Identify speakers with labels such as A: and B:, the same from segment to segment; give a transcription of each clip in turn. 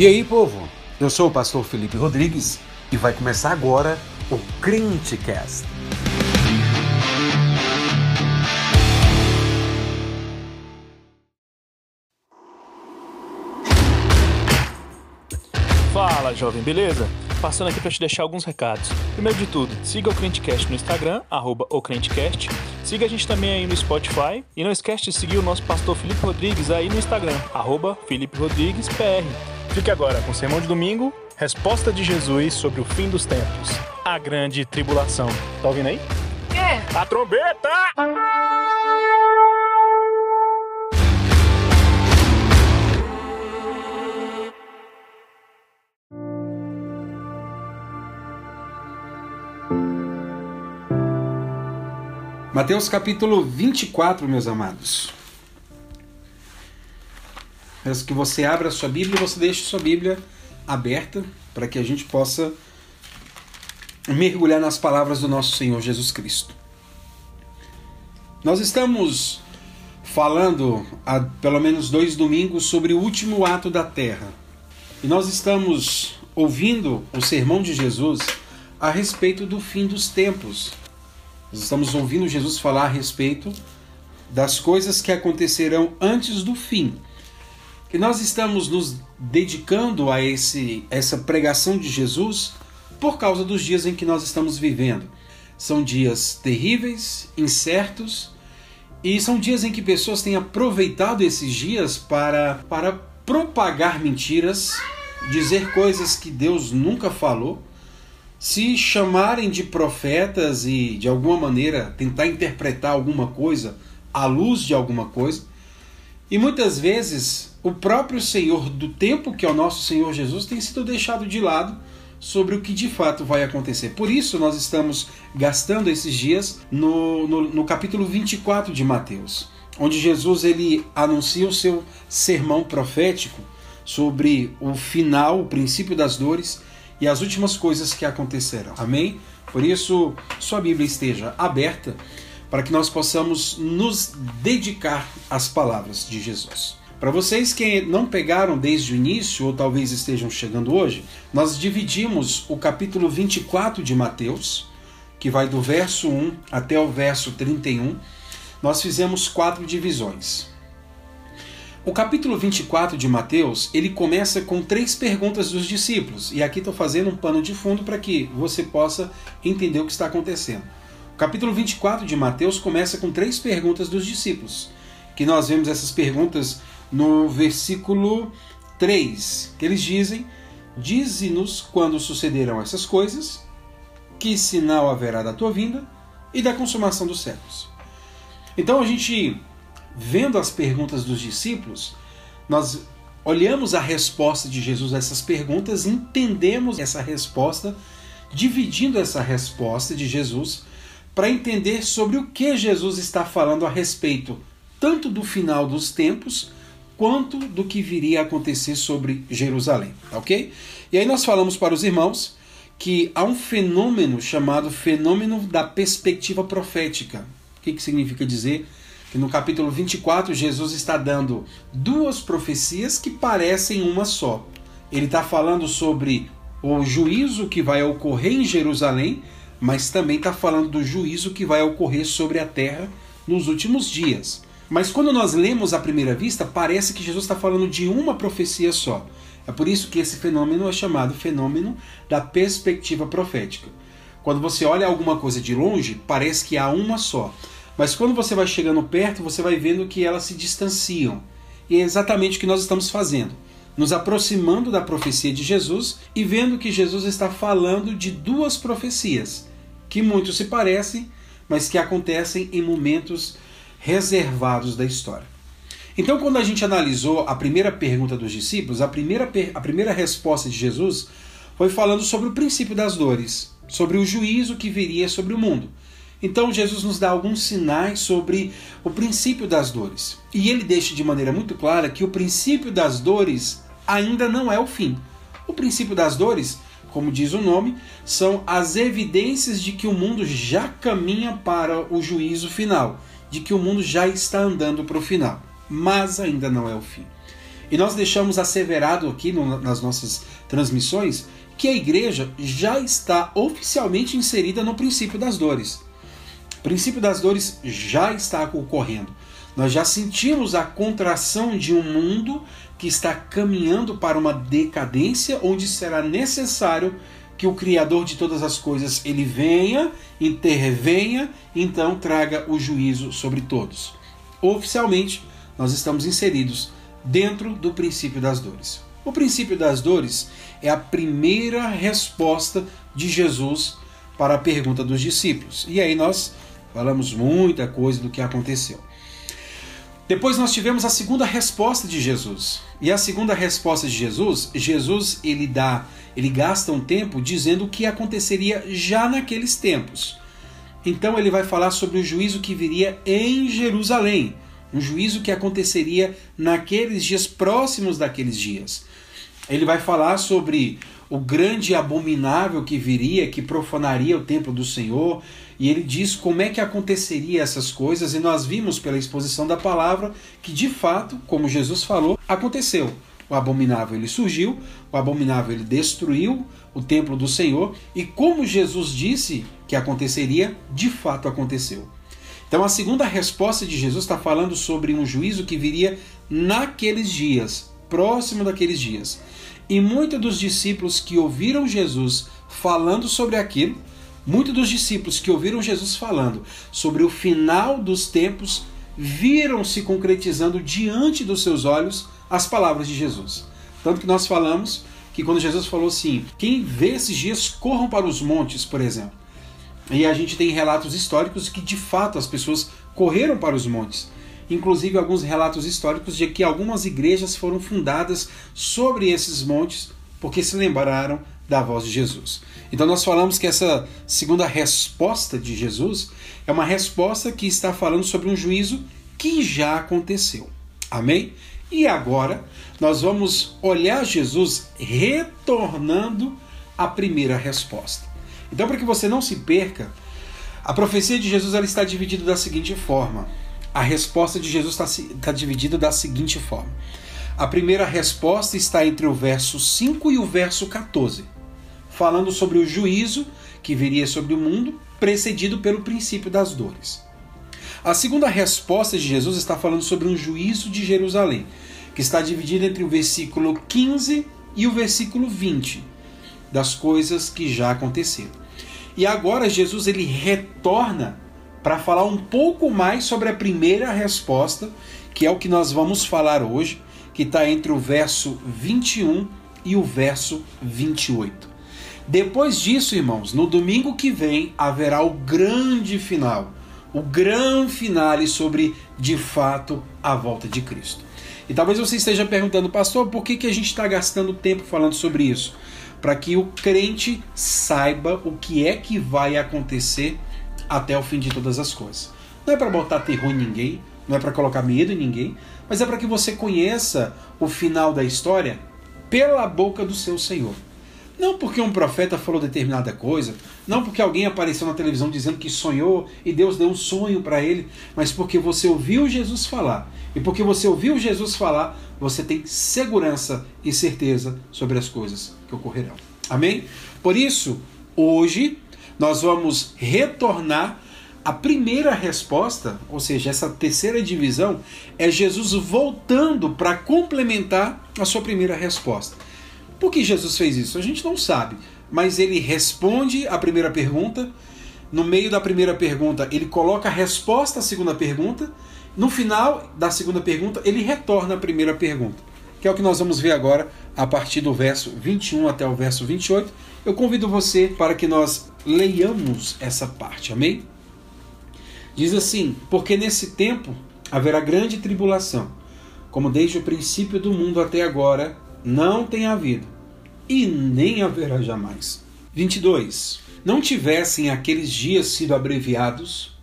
A: E aí, povo? Eu sou o pastor Felipe Rodrigues e vai começar agora o Crentecast.
B: Fala, jovem, beleza? Passando aqui para te deixar alguns recados. Primeiro de tudo, siga o Crentecast no Instagram, arroba o Crentecast. Siga a gente também aí no Spotify. E não esquece de seguir o nosso pastor Felipe Rodrigues aí no Instagram, arroba Felipe Rodrigues PR. Fique agora com o Sermão de Domingo, Resposta de Jesus sobre o fim dos tempos, a grande tribulação. Tá ouvindo aí?
C: É.
B: A trombeta!
A: Mateus capítulo 24, meus amados. Peço que você abra a sua Bíblia e você deixe sua Bíblia aberta para que a gente possa mergulhar nas palavras do nosso Senhor Jesus Cristo. Nós estamos falando há pelo menos dois domingos sobre o último ato da terra. E nós estamos ouvindo o sermão de Jesus a respeito do fim dos tempos. Nós estamos ouvindo Jesus falar a respeito das coisas que acontecerão antes do fim. E nós estamos nos dedicando a esse, essa pregação de Jesus por causa dos dias em que nós estamos vivendo. São dias terríveis, incertos, e são dias em que pessoas têm aproveitado esses dias para, para propagar mentiras, dizer coisas que Deus nunca falou, se chamarem de profetas e de alguma maneira tentar interpretar alguma coisa à luz de alguma coisa. E muitas vezes o próprio Senhor do tempo, que é o nosso Senhor Jesus, tem sido deixado de lado sobre o que de fato vai acontecer. Por isso nós estamos gastando esses dias no, no, no capítulo 24 de Mateus, onde Jesus ele anuncia o seu sermão profético sobre o final, o princípio das dores e as últimas coisas que acontecerão. Amém? Por isso, sua Bíblia esteja aberta para que nós possamos nos dedicar às palavras de Jesus. Para vocês que não pegaram desde o início ou talvez estejam chegando hoje, nós dividimos o capítulo 24 de Mateus, que vai do verso 1 até o verso 31. Nós fizemos quatro divisões. O capítulo 24 de Mateus, ele começa com três perguntas dos discípulos. E aqui estou fazendo um pano de fundo para que você possa entender o que está acontecendo. O capítulo 24 de Mateus começa com três perguntas dos discípulos. Que nós vemos essas perguntas no versículo 3, que eles dizem: Dize-nos quando sucederão essas coisas, que sinal haverá da tua vinda e da consumação dos séculos. Então a gente vendo as perguntas dos discípulos, nós olhamos a resposta de Jesus a essas perguntas, entendemos essa resposta, dividindo essa resposta de Jesus para entender sobre o que Jesus está falando a respeito tanto do final dos tempos quanto do que viria a acontecer sobre Jerusalém, ok? E aí nós falamos para os irmãos que há um fenômeno chamado fenômeno da perspectiva profética. O que, que significa dizer que no capítulo 24 Jesus está dando duas profecias que parecem uma só. Ele está falando sobre o juízo que vai ocorrer em Jerusalém, mas também está falando do juízo que vai ocorrer sobre a terra nos últimos dias. Mas quando nós lemos à primeira vista, parece que Jesus está falando de uma profecia só. É por isso que esse fenômeno é chamado fenômeno da perspectiva profética. Quando você olha alguma coisa de longe, parece que há uma só. Mas quando você vai chegando perto, você vai vendo que elas se distanciam. E é exatamente o que nós estamos fazendo. Nos aproximando da profecia de Jesus e vendo que Jesus está falando de duas profecias, que muito se parecem, mas que acontecem em momentos reservados da história. Então, quando a gente analisou a primeira pergunta dos discípulos, a primeira, a primeira resposta de Jesus foi falando sobre o princípio das dores, sobre o juízo que viria sobre o mundo. Então Jesus nos dá alguns sinais sobre o princípio das dores. E ele deixa de maneira muito clara que o princípio das dores ainda não é o fim. O princípio das dores, como diz o nome, são as evidências de que o mundo já caminha para o juízo final, de que o mundo já está andando para o final, mas ainda não é o fim. E nós deixamos asseverado aqui no, nas nossas transmissões que a igreja já está oficialmente inserida no princípio das dores. O princípio das dores já está ocorrendo. Nós já sentimos a contração de um mundo que está caminhando para uma decadência onde será necessário que o criador de todas as coisas ele venha, intervenha, então traga o juízo sobre todos. Oficialmente, nós estamos inseridos dentro do princípio das dores. O princípio das dores é a primeira resposta de Jesus para a pergunta dos discípulos. E aí nós falamos muita coisa do que aconteceu. Depois nós tivemos a segunda resposta de Jesus. E a segunda resposta de Jesus, Jesus ele dá, ele gasta um tempo dizendo o que aconteceria já naqueles tempos. Então ele vai falar sobre o juízo que viria em Jerusalém, um juízo que aconteceria naqueles dias próximos daqueles dias. Ele vai falar sobre o grande abominável que viria, que profanaria o templo do Senhor, e ele diz como é que aconteceria essas coisas, e nós vimos pela exposição da palavra que de fato, como Jesus falou, aconteceu. O abominável ele surgiu, o abominável ele destruiu o templo do Senhor, e como Jesus disse que aconteceria, de fato aconteceu. Então a segunda resposta de Jesus está falando sobre um juízo que viria naqueles dias, próximo daqueles dias. E muitos dos discípulos que ouviram Jesus falando sobre aquilo, muitos dos discípulos que ouviram Jesus falando sobre o final dos tempos, viram se concretizando diante dos seus olhos as palavras de Jesus. Tanto que nós falamos que quando Jesus falou assim: quem vê esses dias corram para os montes, por exemplo. E a gente tem relatos históricos que de fato as pessoas correram para os montes. Inclusive alguns relatos históricos de que algumas igrejas foram fundadas sobre esses montes porque se lembraram da voz de Jesus. Então nós falamos que essa segunda resposta de Jesus é uma resposta que está falando sobre um juízo que já aconteceu. Amém? E agora nós vamos olhar Jesus retornando à primeira resposta. Então, para que você não se perca, a profecia de Jesus ela está dividida da seguinte forma. A resposta de Jesus está, está dividida da seguinte forma. A primeira resposta está entre o verso 5 e o verso 14, falando sobre o juízo que viria sobre o mundo, precedido pelo princípio das dores. A segunda resposta de Jesus está falando sobre um juízo de Jerusalém, que está dividido entre o versículo 15 e o versículo 20, das coisas que já aconteceram. E agora Jesus ele retorna para falar um pouco mais sobre a primeira resposta, que é o que nós vamos falar hoje, que está entre o verso 21 e o verso 28. Depois disso, irmãos, no domingo que vem haverá o grande final, o grande finale sobre, de fato, a volta de Cristo. E talvez você esteja perguntando, pastor, por que, que a gente está gastando tempo falando sobre isso? para que o crente saiba o que é que vai acontecer até o fim de todas as coisas. Não é para botar terror em ninguém, não é para colocar medo em ninguém, mas é para que você conheça o final da história pela boca do seu Senhor. Não porque um profeta falou determinada coisa, não porque alguém apareceu na televisão dizendo que sonhou e Deus deu um sonho para ele, mas porque você ouviu Jesus falar. E porque você ouviu Jesus falar, você tem segurança e certeza sobre as coisas que ocorrerão. Amém? Por isso, hoje nós vamos retornar a primeira resposta, ou seja, essa terceira divisão, é Jesus voltando para complementar a sua primeira resposta. Por que Jesus fez isso? A gente não sabe, mas ele responde a primeira pergunta. No meio da primeira pergunta, ele coloca a resposta à segunda pergunta. No final da segunda pergunta, ele retorna à primeira pergunta, que é o que nós vamos ver agora a partir do verso 21 até o verso 28. Eu convido você para que nós leiamos essa parte, amém? Diz assim: Porque nesse tempo haverá grande tribulação, como desde o princípio do mundo até agora não tem havido, e nem haverá jamais. 22. Não tivessem aqueles dias sido abreviados,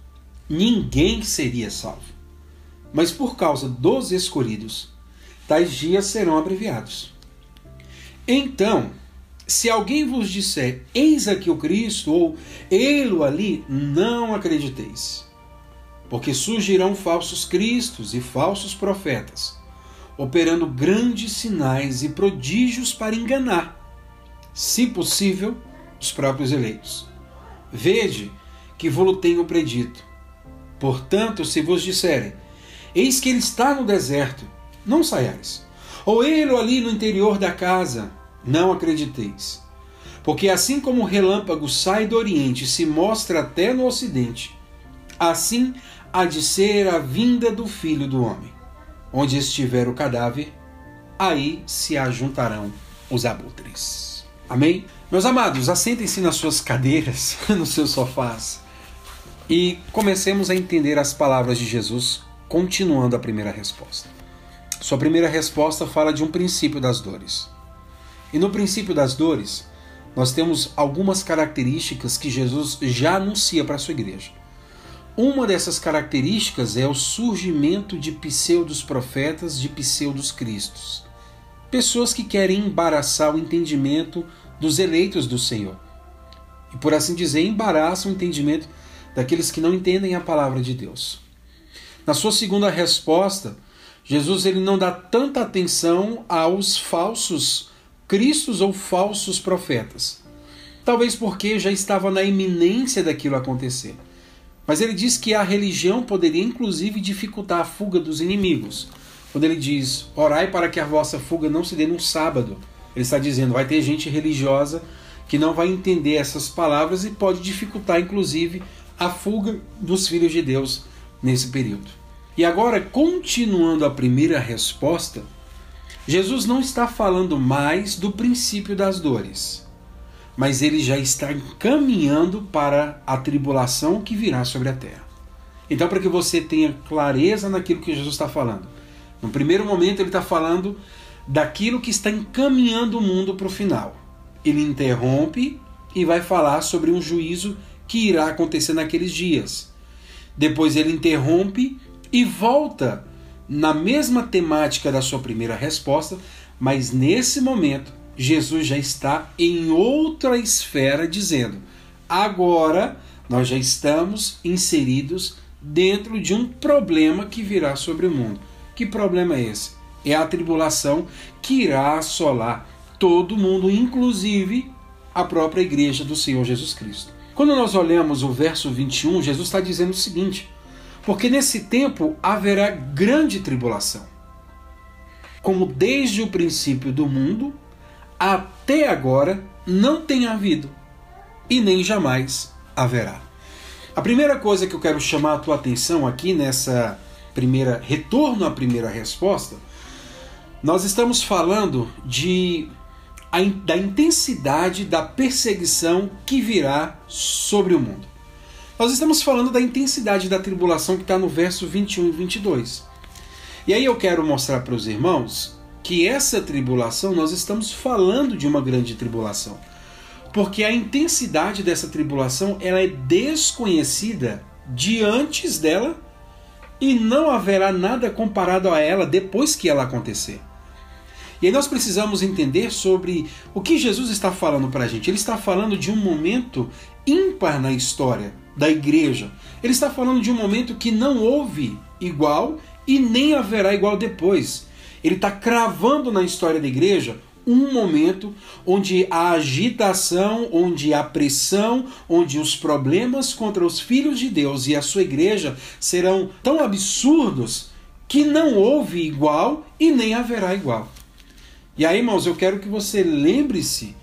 A: ninguém seria salvo. Mas por causa dos escolhidos, tais dias serão abreviados. Então, se alguém vos disser, eis aqui o Cristo, ou ei-lo ali, não acrediteis. Porque surgirão falsos cristos e falsos profetas, operando grandes sinais e prodígios para enganar, se possível, os próprios eleitos. Vede que vos tenho predito. Portanto, se vos disserem, eis que ele está no deserto, não saiais. Ou ele ali no interior da casa, não acrediteis. Porque assim como o relâmpago sai do oriente e se mostra até no ocidente, assim há de ser a vinda do filho do homem. Onde estiver o cadáver, aí se ajuntarão os abutres. Amém? Meus amados, assentem-se nas suas cadeiras, nos seus sofás, e comecemos a entender as palavras de Jesus, continuando a primeira resposta. Sua primeira resposta fala de um princípio das dores. E no princípio das dores, nós temos algumas características que Jesus já anuncia para a sua igreja. Uma dessas características é o surgimento de pseudos profetas, de pseudos cristos. Pessoas que querem embaraçar o entendimento dos eleitos do Senhor. E por assim dizer, embaraçam o entendimento daqueles que não entendem a palavra de Deus. Na sua segunda resposta, Jesus ele não dá tanta atenção aos falsos cristos ou falsos profetas. Talvez porque já estava na iminência daquilo acontecer. Mas ele diz que a religião poderia inclusive dificultar a fuga dos inimigos. Quando ele diz: "Orai para que a vossa fuga não se dê num sábado". Ele está dizendo: vai ter gente religiosa que não vai entender essas palavras e pode dificultar inclusive a fuga dos filhos de Deus nesse período. E agora, continuando a primeira resposta, Jesus não está falando mais do princípio das dores mas ele já está encaminhando para a tribulação que virá sobre a terra. Então, para que você tenha clareza naquilo que Jesus está falando, no primeiro momento ele está falando daquilo que está encaminhando o mundo para o final. Ele interrompe e vai falar sobre um juízo que irá acontecer naqueles dias. Depois ele interrompe e volta na mesma temática da sua primeira resposta, mas nesse momento Jesus já está em outra esfera dizendo: agora nós já estamos inseridos dentro de um problema que virá sobre o mundo. Que problema é esse? É a tribulação que irá assolar todo mundo, inclusive a própria igreja do Senhor Jesus Cristo. Quando nós olhamos o verso 21, Jesus está dizendo o seguinte: porque nesse tempo haverá grande tribulação, como desde o princípio do mundo até agora não tem havido e nem jamais haverá. A primeira coisa que eu quero chamar a tua atenção aqui nessa primeira retorno à primeira resposta, nós estamos falando de da intensidade da perseguição que virá sobre o mundo. Nós estamos falando da intensidade da tribulação que está no verso 21 e 22. E aí eu quero mostrar para os irmãos que essa tribulação, nós estamos falando de uma grande tribulação. Porque a intensidade dessa tribulação ela é desconhecida de antes dela e não haverá nada comparado a ela depois que ela acontecer. E aí nós precisamos entender sobre o que Jesus está falando para a gente. Ele está falando de um momento ímpar na história da igreja. Ele está falando de um momento que não houve igual e nem haverá igual depois. Ele está cravando na história da igreja um momento onde a agitação, onde a pressão, onde os problemas contra os filhos de Deus e a sua igreja serão tão absurdos que não houve igual e nem haverá igual. E aí, irmãos, eu quero que você lembre-se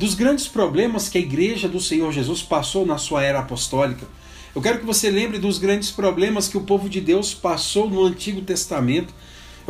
A: dos grandes problemas que a igreja do Senhor Jesus passou na sua era apostólica. Eu quero que você lembre dos grandes problemas que o povo de Deus passou no Antigo Testamento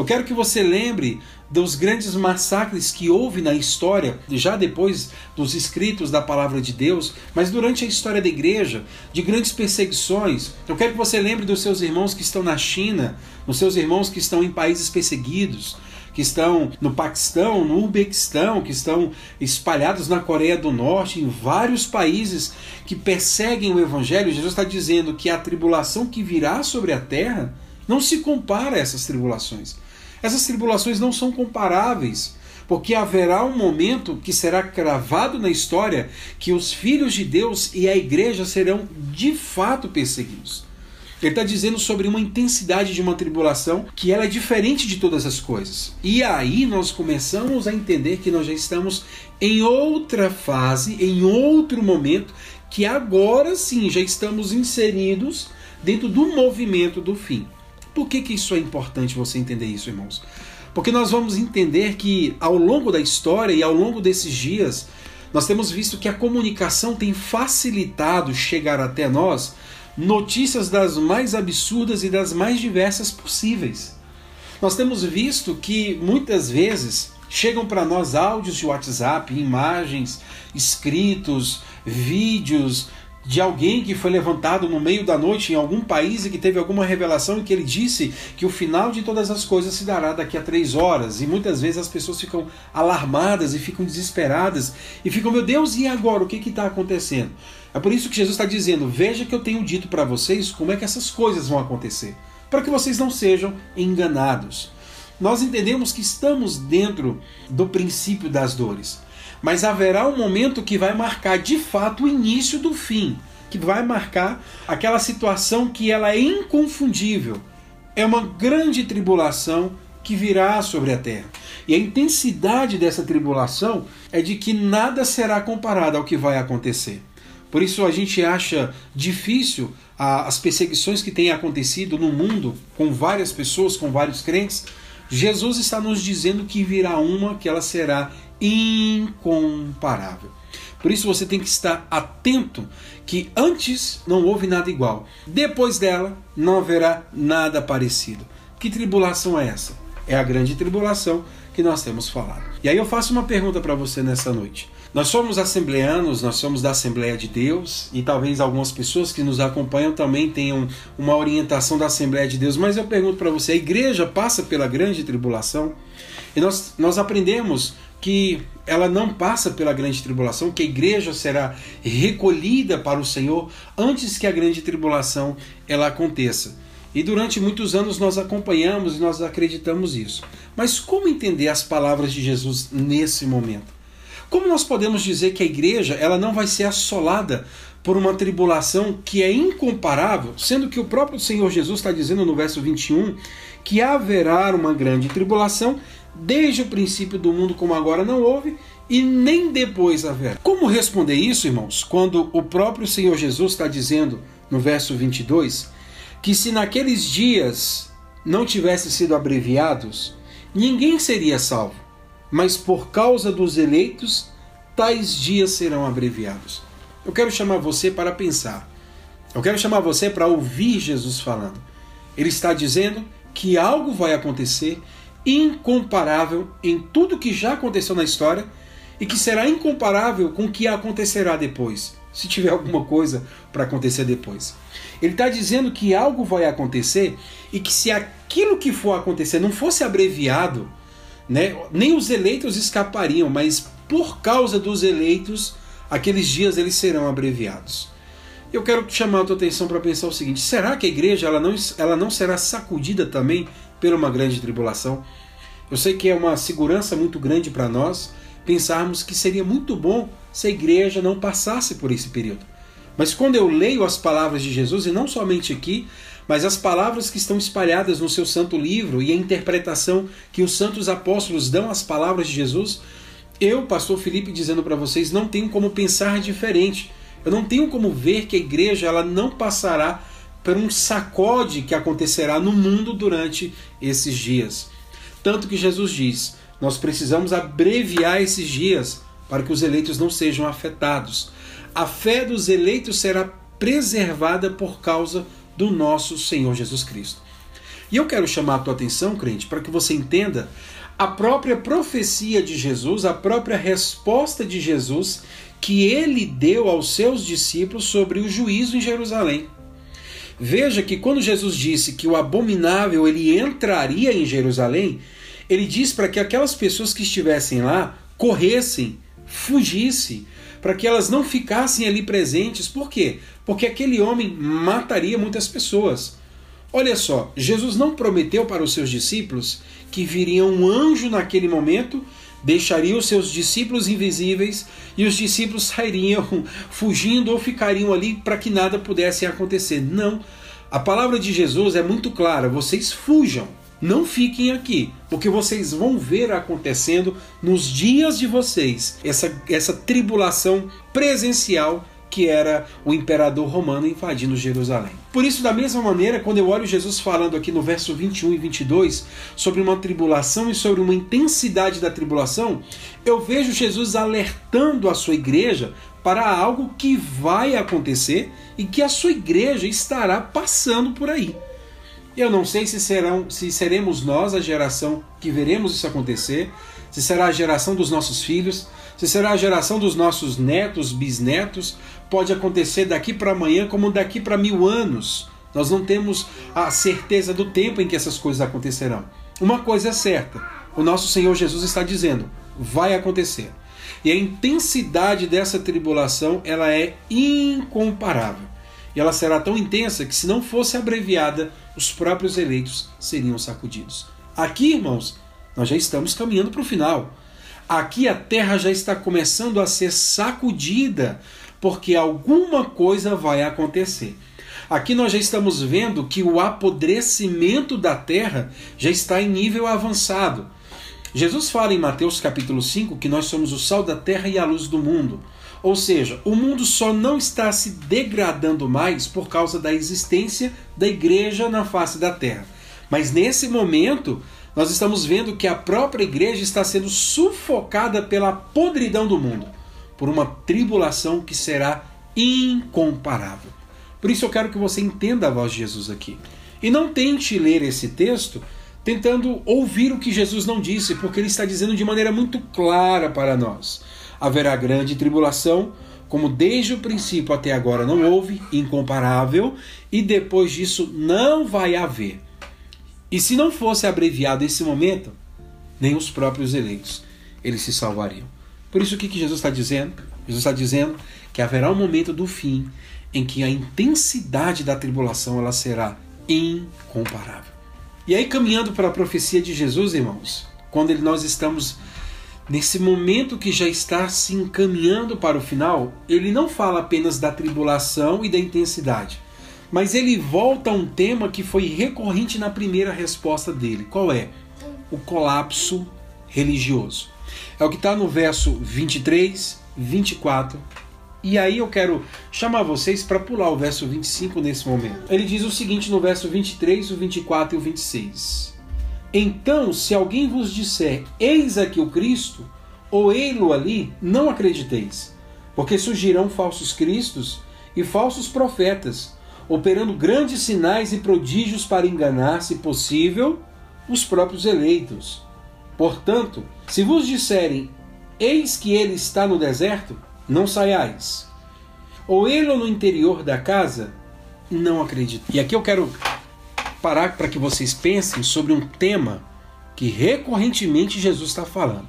A: eu quero que você lembre dos grandes massacres que houve na história, já depois dos escritos da palavra de Deus, mas durante a história da igreja, de grandes perseguições. Eu quero que você lembre dos seus irmãos que estão na China, dos seus irmãos que estão em países perseguidos, que estão no Paquistão, no Uzbequistão, que estão espalhados na Coreia do Norte, em vários países que perseguem o Evangelho. Jesus está dizendo que a tribulação que virá sobre a terra não se compara a essas tribulações. Essas tribulações não são comparáveis, porque haverá um momento que será cravado na história que os filhos de Deus e a igreja serão de fato perseguidos. Ele está dizendo sobre uma intensidade de uma tribulação que ela é diferente de todas as coisas. E aí nós começamos a entender que nós já estamos em outra fase, em outro momento, que agora sim já estamos inseridos dentro do movimento do fim. Por que, que isso é importante você entender isso, irmãos? Porque nós vamos entender que ao longo da história e ao longo desses dias, nós temos visto que a comunicação tem facilitado chegar até nós notícias das mais absurdas e das mais diversas possíveis. Nós temos visto que muitas vezes chegam para nós áudios de WhatsApp, imagens, escritos, vídeos, de alguém que foi levantado no meio da noite em algum país e que teve alguma revelação e que ele disse que o final de todas as coisas se dará daqui a três horas. E muitas vezes as pessoas ficam alarmadas e ficam desesperadas e ficam, meu Deus, e agora? O que está acontecendo? É por isso que Jesus está dizendo: veja que eu tenho dito para vocês como é que essas coisas vão acontecer, para que vocês não sejam enganados. Nós entendemos que estamos dentro do princípio das dores mas haverá um momento que vai marcar de fato o início do fim, que vai marcar aquela situação que ela é inconfundível. É uma grande tribulação que virá sobre a terra. E a intensidade dessa tribulação é de que nada será comparado ao que vai acontecer. Por isso a gente acha difícil as perseguições que têm acontecido no mundo com várias pessoas, com vários crentes. Jesus está nos dizendo que virá uma que ela será incomparável. Por isso você tem que estar atento que antes não houve nada igual, depois dela não haverá nada parecido. Que tribulação é essa? É a grande tribulação que nós temos falado. E aí eu faço uma pergunta para você nessa noite. Nós somos assembleanos, nós somos da Assembleia de Deus e talvez algumas pessoas que nos acompanham também tenham uma orientação da Assembleia de Deus, mas eu pergunto para você: a igreja passa pela grande tribulação? E nós, nós aprendemos que ela não passa pela grande tribulação, que a igreja será recolhida para o Senhor antes que a grande tribulação ela aconteça. E durante muitos anos nós acompanhamos e nós acreditamos isso. Mas como entender as palavras de Jesus nesse momento? Como nós podemos dizer que a igreja ela não vai ser assolada por uma tribulação que é incomparável, sendo que o próprio Senhor Jesus está dizendo no verso 21 que haverá uma grande tribulação desde o princípio do mundo como agora não houve e nem depois haverá. Como responder isso, irmãos, quando o próprio Senhor Jesus está dizendo no verso 22 que se naqueles dias não tivessem sido abreviados, ninguém seria salvo, mas por causa dos eleitos, tais dias serão abreviados. Eu quero chamar você para pensar. Eu quero chamar você para ouvir Jesus falando. Ele está dizendo que algo vai acontecer incomparável em tudo que já aconteceu na história e que será incomparável com o que acontecerá depois, se tiver alguma coisa para acontecer depois. Ele está dizendo que algo vai acontecer e que se aquilo que for acontecer não fosse abreviado, né, nem os eleitos escapariam, mas por causa dos eleitos, aqueles dias eles serão abreviados. Eu quero chamar a tua atenção para pensar o seguinte: será que a igreja ela não, ela não será sacudida também por uma grande tribulação? Eu sei que é uma segurança muito grande para nós pensarmos que seria muito bom se a igreja não passasse por esse período. Mas quando eu leio as palavras de Jesus, e não somente aqui, mas as palavras que estão espalhadas no seu santo livro e a interpretação que os santos apóstolos dão às palavras de Jesus, eu, pastor Felipe, dizendo para vocês, não tenho como pensar diferente eu não tenho como ver que a igreja ela não passará por um sacode que acontecerá no mundo durante esses dias. Tanto que Jesus diz: nós precisamos abreviar esses dias para que os eleitos não sejam afetados. A fé dos eleitos será preservada por causa do nosso Senhor Jesus Cristo. E eu quero chamar a tua atenção, crente, para que você entenda a própria profecia de Jesus, a própria resposta de Jesus que ele deu aos seus discípulos sobre o juízo em Jerusalém. Veja que quando Jesus disse que o abominável ele entraria em Jerusalém, ele diz para que aquelas pessoas que estivessem lá corressem, fugissem, para que elas não ficassem ali presentes. Por quê? Porque aquele homem mataria muitas pessoas. Olha só, Jesus não prometeu para os seus discípulos que viria um anjo naquele momento deixaria os seus discípulos invisíveis e os discípulos sairiam fugindo ou ficariam ali para que nada pudesse acontecer. Não. A palavra de Jesus é muito clara: vocês fujam, não fiquem aqui, porque vocês vão ver acontecendo nos dias de vocês essa, essa tribulação presencial que era o imperador romano invadindo Jerusalém. Por isso, da mesma maneira, quando eu olho Jesus falando aqui no verso 21 e 22 sobre uma tribulação e sobre uma intensidade da tribulação, eu vejo Jesus alertando a sua igreja para algo que vai acontecer e que a sua igreja estará passando por aí. Eu não sei se serão, se seremos nós a geração que veremos isso acontecer, se será a geração dos nossos filhos, se será a geração dos nossos netos, bisnetos, pode acontecer daqui para amanhã como daqui para mil anos. Nós não temos a certeza do tempo em que essas coisas acontecerão. Uma coisa é certa: o nosso Senhor Jesus está dizendo, vai acontecer. E a intensidade dessa tribulação ela é incomparável. E ela será tão intensa que, se não fosse abreviada, os próprios eleitos seriam sacudidos. Aqui, irmãos, nós já estamos caminhando para o final. Aqui a terra já está começando a ser sacudida, porque alguma coisa vai acontecer. Aqui nós já estamos vendo que o apodrecimento da terra já está em nível avançado. Jesus fala em Mateus capítulo 5 que nós somos o sal da terra e a luz do mundo. Ou seja, o mundo só não está se degradando mais por causa da existência da igreja na face da terra. Mas nesse momento, nós estamos vendo que a própria igreja está sendo sufocada pela podridão do mundo, por uma tribulação que será incomparável. Por isso eu quero que você entenda a voz de Jesus aqui. E não tente ler esse texto tentando ouvir o que Jesus não disse, porque ele está dizendo de maneira muito clara para nós haverá grande tribulação, como desde o princípio até agora não houve, incomparável, e depois disso não vai haver. E se não fosse abreviado esse momento, nem os próprios eleitos eles se salvariam. Por isso o que, que Jesus está dizendo? Jesus está dizendo que haverá um momento do fim em que a intensidade da tribulação ela será incomparável. E aí caminhando para a profecia de Jesus, irmãos, quando nós estamos nesse momento que já está se encaminhando para o final, ele não fala apenas da tribulação e da intensidade, mas ele volta a um tema que foi recorrente na primeira resposta dele. Qual é? O colapso religioso. É o que está no verso 23, 24. E aí eu quero chamar vocês para pular o verso 25 nesse momento. Ele diz o seguinte no verso 23, o 24 e o 26. Então, se alguém vos disser, eis aqui o Cristo, ou ei-lo ali, não acrediteis, porque surgirão falsos cristos e falsos profetas, operando grandes sinais e prodígios para enganar, se possível, os próprios eleitos. Portanto, se vos disserem, eis que ele está no deserto, não saiais. Ou ele no interior da casa, não acreditai. E aqui eu quero parar para que vocês pensem sobre um tema que recorrentemente Jesus está falando.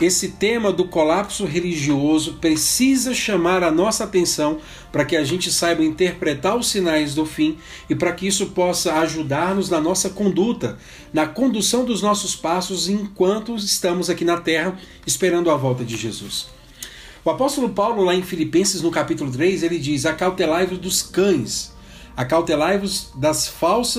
A: Esse tema do colapso religioso precisa chamar a nossa atenção para que a gente saiba interpretar os sinais do fim e para que isso possa ajudar-nos na nossa conduta, na condução dos nossos passos enquanto estamos aqui na terra esperando a volta de Jesus. O apóstolo Paulo, lá em Filipenses, no capítulo 3, ele diz: Acautelai-vos dos cães Acautelai-vos das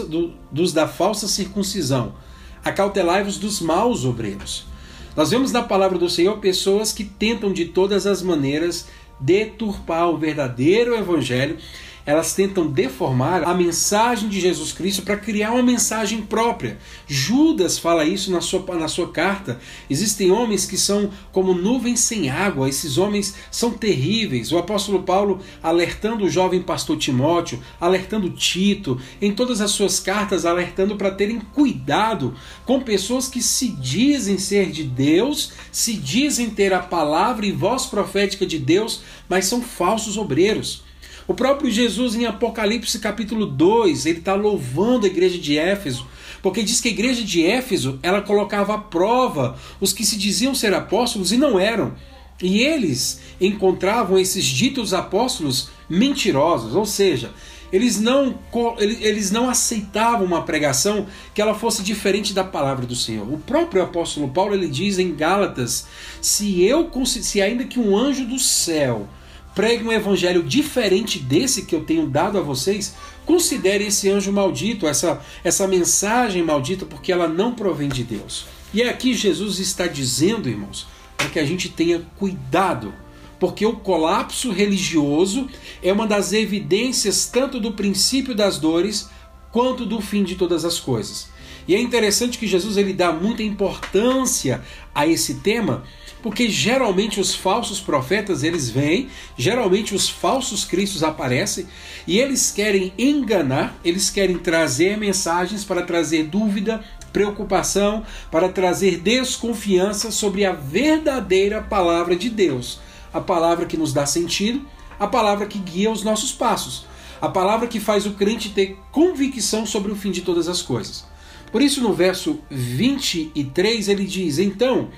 A: do, dos da falsa circuncisão. Acautelai-vos dos maus obreiros. Nós vemos na palavra do Senhor pessoas que tentam de todas as maneiras deturpar o verdadeiro evangelho elas tentam deformar a mensagem de Jesus Cristo para criar uma mensagem própria. Judas fala isso na sua, na sua carta. Existem homens que são como nuvens sem água, esses homens são terríveis. O apóstolo Paulo alertando o jovem pastor Timóteo, alertando Tito, em todas as suas cartas, alertando para terem cuidado com pessoas que se dizem ser de Deus, se dizem ter a palavra e voz profética de Deus, mas são falsos obreiros. O próprio Jesus, em Apocalipse capítulo 2, ele está louvando a igreja de Éfeso, porque diz que a igreja de Éfeso ela colocava à prova os que se diziam ser apóstolos e não eram. E eles encontravam esses ditos apóstolos mentirosos, ou seja, eles não, eles não aceitavam uma pregação que ela fosse diferente da palavra do Senhor. O próprio apóstolo Paulo ele diz em Gálatas: se eu se ainda que um anjo do céu pregue um evangelho diferente desse que eu tenho dado a vocês, considere esse anjo maldito, essa, essa mensagem maldita, porque ela não provém de Deus. E é aqui Jesus está dizendo, irmãos, para que a gente tenha cuidado, porque o colapso religioso é uma das evidências tanto do princípio das dores quanto do fim de todas as coisas. E é interessante que Jesus ele dá muita importância a esse tema, porque geralmente os falsos profetas eles vêm, geralmente os falsos cristos aparecem e eles querem enganar, eles querem trazer mensagens para trazer dúvida, preocupação, para trazer desconfiança sobre a verdadeira palavra de Deus, a palavra que nos dá sentido, a palavra que guia os nossos passos, a palavra que faz o crente ter convicção sobre o fim de todas as coisas. Por isso, no verso 23, ele diz: Então,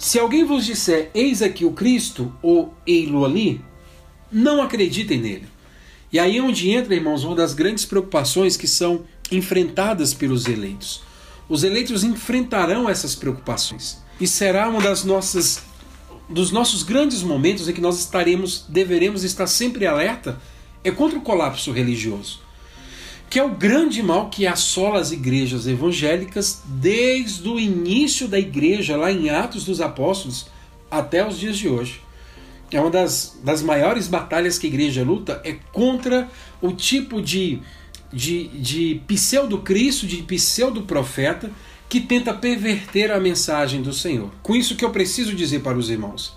A: se alguém vos disser, eis aqui o Cristo, ou ei-lo ali, não acreditem nele. E aí é onde entra, irmãos, uma das grandes preocupações que são enfrentadas pelos eleitos. Os eleitos enfrentarão essas preocupações. E será uma das nossas dos nossos grandes momentos em que nós estaremos, deveremos estar sempre alerta, é contra o colapso religioso que é o grande mal que assola as igrejas evangélicas desde o início da igreja, lá em Atos dos Apóstolos, até os dias de hoje. É uma das, das maiores batalhas que a igreja luta é contra o tipo de, de, de pseudo-cristo, de pseudo-profeta, que tenta perverter a mensagem do Senhor. Com isso que eu preciso dizer para os irmãos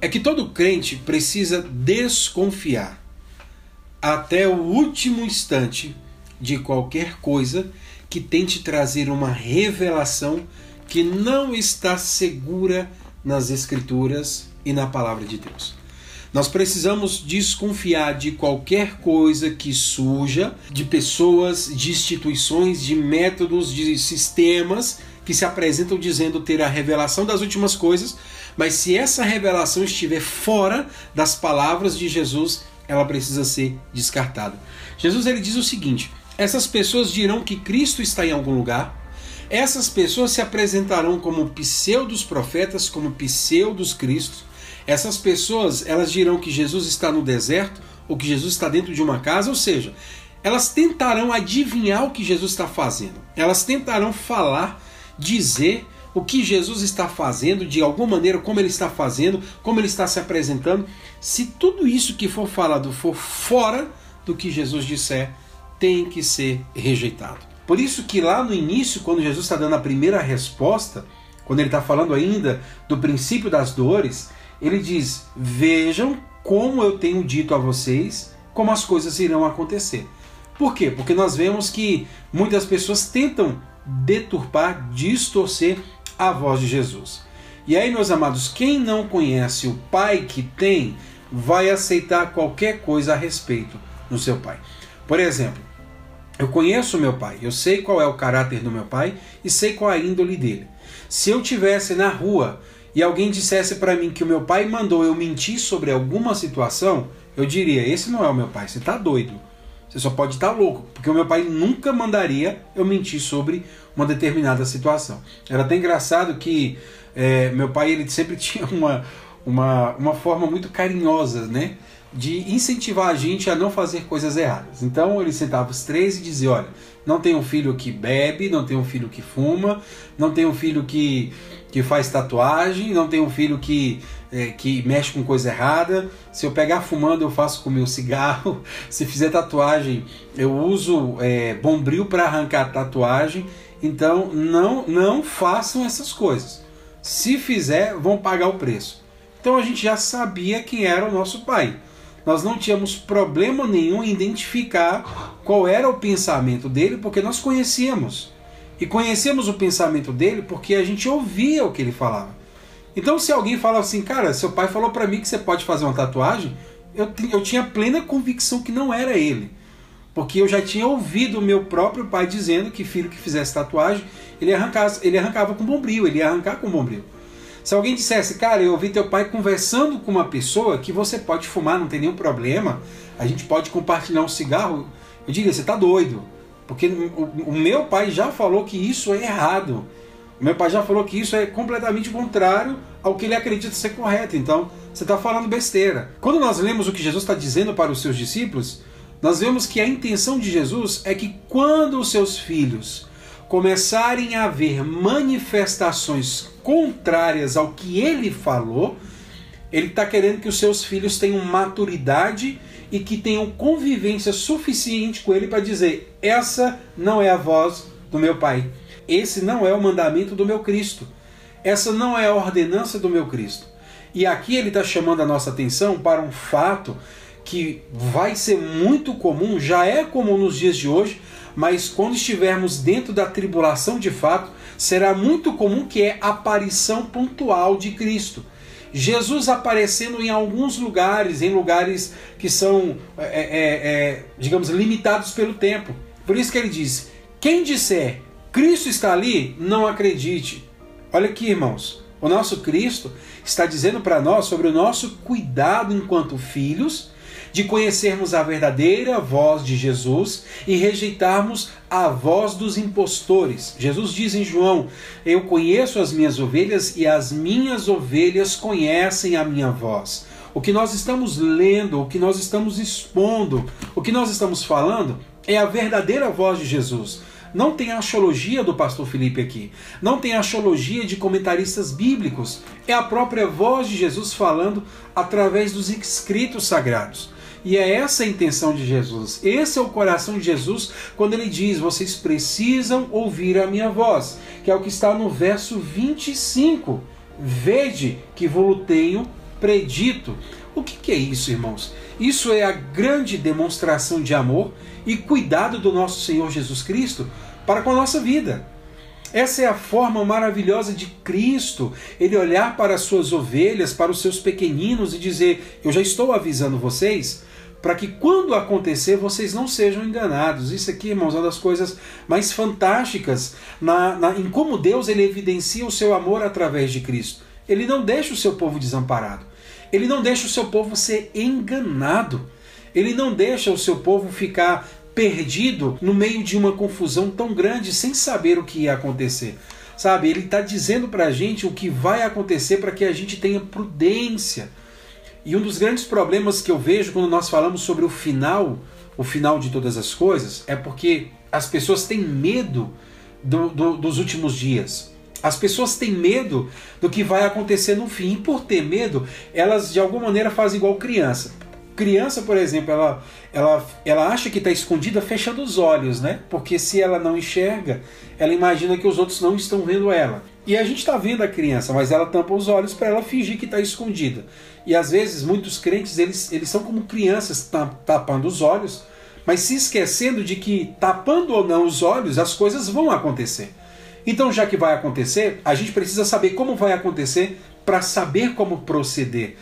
A: é que todo crente precisa desconfiar até o último instante de qualquer coisa que tente trazer uma revelação que não está segura nas Escrituras e na palavra de Deus. Nós precisamos desconfiar de qualquer coisa que surja, de pessoas, de instituições, de métodos, de sistemas que se apresentam dizendo ter a revelação das últimas coisas, mas se essa revelação estiver fora das palavras de Jesus, ela precisa ser descartada. Jesus ele diz o seguinte: essas pessoas dirão que Cristo está em algum lugar. Essas pessoas se apresentarão como pseudos profetas, como pseudos cristos. Essas pessoas, elas dirão que Jesus está no deserto ou que Jesus está dentro de uma casa, ou seja, elas tentarão adivinhar o que Jesus está fazendo. Elas tentarão falar, dizer o que Jesus está fazendo, de alguma maneira, como ele está fazendo, como ele está se apresentando. Se tudo isso que for falado for fora do que Jesus disser, tem que ser rejeitado. Por isso que lá no início, quando Jesus está dando a primeira resposta, quando ele está falando ainda do princípio das dores, ele diz: Vejam como eu tenho dito a vocês como as coisas irão acontecer. Por quê? Porque nós vemos que muitas pessoas tentam deturpar, distorcer a voz de Jesus. E aí, meus amados, quem não conhece o Pai que tem, vai aceitar qualquer coisa a respeito do seu Pai. Por exemplo, eu conheço meu pai, eu sei qual é o caráter do meu pai e sei qual a índole dele. Se eu tivesse na rua e alguém dissesse para mim que o meu pai mandou eu mentir sobre alguma situação, eu diria: esse não é o meu pai, você está doido. Você só pode estar tá louco, porque o meu pai nunca mandaria eu mentir sobre uma determinada situação. Era até engraçado que é, meu pai ele sempre tinha uma, uma, uma forma muito carinhosa, né? De incentivar a gente a não fazer coisas erradas. Então ele sentava os três e dizia: Olha, não tem um filho que bebe, não tem um filho que fuma, não tem um filho que, que faz tatuagem, não tem um filho que, é, que mexe com coisa errada. Se eu pegar fumando, eu faço com meu cigarro. Se fizer tatuagem, eu uso é, bombril para arrancar a tatuagem. Então não, não façam essas coisas. Se fizer, vão pagar o preço. Então a gente já sabia quem era o nosso pai nós não tínhamos problema nenhum em identificar qual era o pensamento dele, porque nós conhecíamos. E conhecemos o pensamento dele porque a gente ouvia o que ele falava. Então, se alguém fala assim, cara, seu pai falou para mim que você pode fazer uma tatuagem, eu, eu tinha plena convicção que não era ele. Porque eu já tinha ouvido o meu próprio pai dizendo que filho que fizesse tatuagem, ele arrancava, ele arrancava com bombril, ele ia arrancar com bombril. Se alguém dissesse, cara, eu ouvi teu pai conversando com uma pessoa que você pode fumar, não tem nenhum problema, a gente pode compartilhar um cigarro, eu diria, você está doido. Porque o, o meu pai já falou que isso é errado. meu pai já falou que isso é completamente contrário ao que ele acredita ser correto. Então, você está falando besteira. Quando nós lemos o que Jesus está dizendo para os seus discípulos, nós vemos que a intenção de Jesus é que quando os seus filhos começarem a ver manifestações contrárias ao que ele falou, ele está querendo que os seus filhos tenham maturidade e que tenham convivência suficiente com ele para dizer: essa não é a voz do meu pai, esse não é o mandamento do meu Cristo, essa não é a ordenança do meu Cristo. E aqui ele está chamando a nossa atenção para um fato que vai ser muito comum, já é comum nos dias de hoje, mas quando estivermos dentro da tribulação de fato, será muito comum que é a aparição pontual de Cristo. Jesus aparecendo em alguns lugares, em lugares que são, é, é, é, digamos, limitados pelo tempo. Por isso que ele diz: quem disser Cristo está ali, não acredite. Olha aqui, irmãos. O nosso Cristo está dizendo para nós sobre o nosso cuidado enquanto filhos de conhecermos a verdadeira voz de Jesus e rejeitarmos a voz dos impostores. Jesus diz em João: Eu conheço as minhas ovelhas e as minhas ovelhas conhecem a minha voz. O que nós estamos lendo, o que nós estamos expondo, o que nós estamos falando é a verdadeira voz de Jesus. Não tem axiologia do pastor Felipe aqui. Não tem axiologia de comentaristas bíblicos. É a própria voz de Jesus falando através dos escritos sagrados. E é essa a intenção de Jesus. Esse é o coração de Jesus quando ele diz: Vocês precisam ouvir a minha voz, que é o que está no verso 25. Vede que vos tenho predito. O que, que é isso, irmãos? Isso é a grande demonstração de amor e cuidado do nosso Senhor Jesus Cristo para com a nossa vida. Essa é a forma maravilhosa de Cristo, ele olhar para as suas ovelhas, para os seus pequeninos e dizer: Eu já estou avisando vocês, para que quando acontecer vocês não sejam enganados. Isso aqui, irmãos, é uma das coisas mais fantásticas na, na, em como Deus ele evidencia o seu amor através de Cristo. Ele não deixa o seu povo desamparado. Ele não deixa o seu povo ser enganado. Ele não deixa o seu povo ficar perdido no meio de uma confusão tão grande sem saber o que ia acontecer. Sabe, ele está dizendo para a gente o que vai acontecer para que a gente tenha prudência. E um dos grandes problemas que eu vejo quando nós falamos sobre o final, o final de todas as coisas, é porque as pessoas têm medo do, do, dos últimos dias. As pessoas têm medo do que vai acontecer no fim. E por ter medo, elas de alguma maneira fazem igual criança. Criança, por exemplo, ela, ela, ela acha que está escondida fechando os olhos, né? Porque se ela não enxerga, ela imagina que os outros não estão vendo ela. E a gente está vendo a criança, mas ela tampa os olhos para ela fingir que está escondida. E às vezes muitos crentes eles, eles são como crianças tapando os olhos, mas se esquecendo de que tapando ou não os olhos as coisas vão acontecer. Então, já que vai acontecer, a gente precisa saber como vai acontecer para saber como proceder.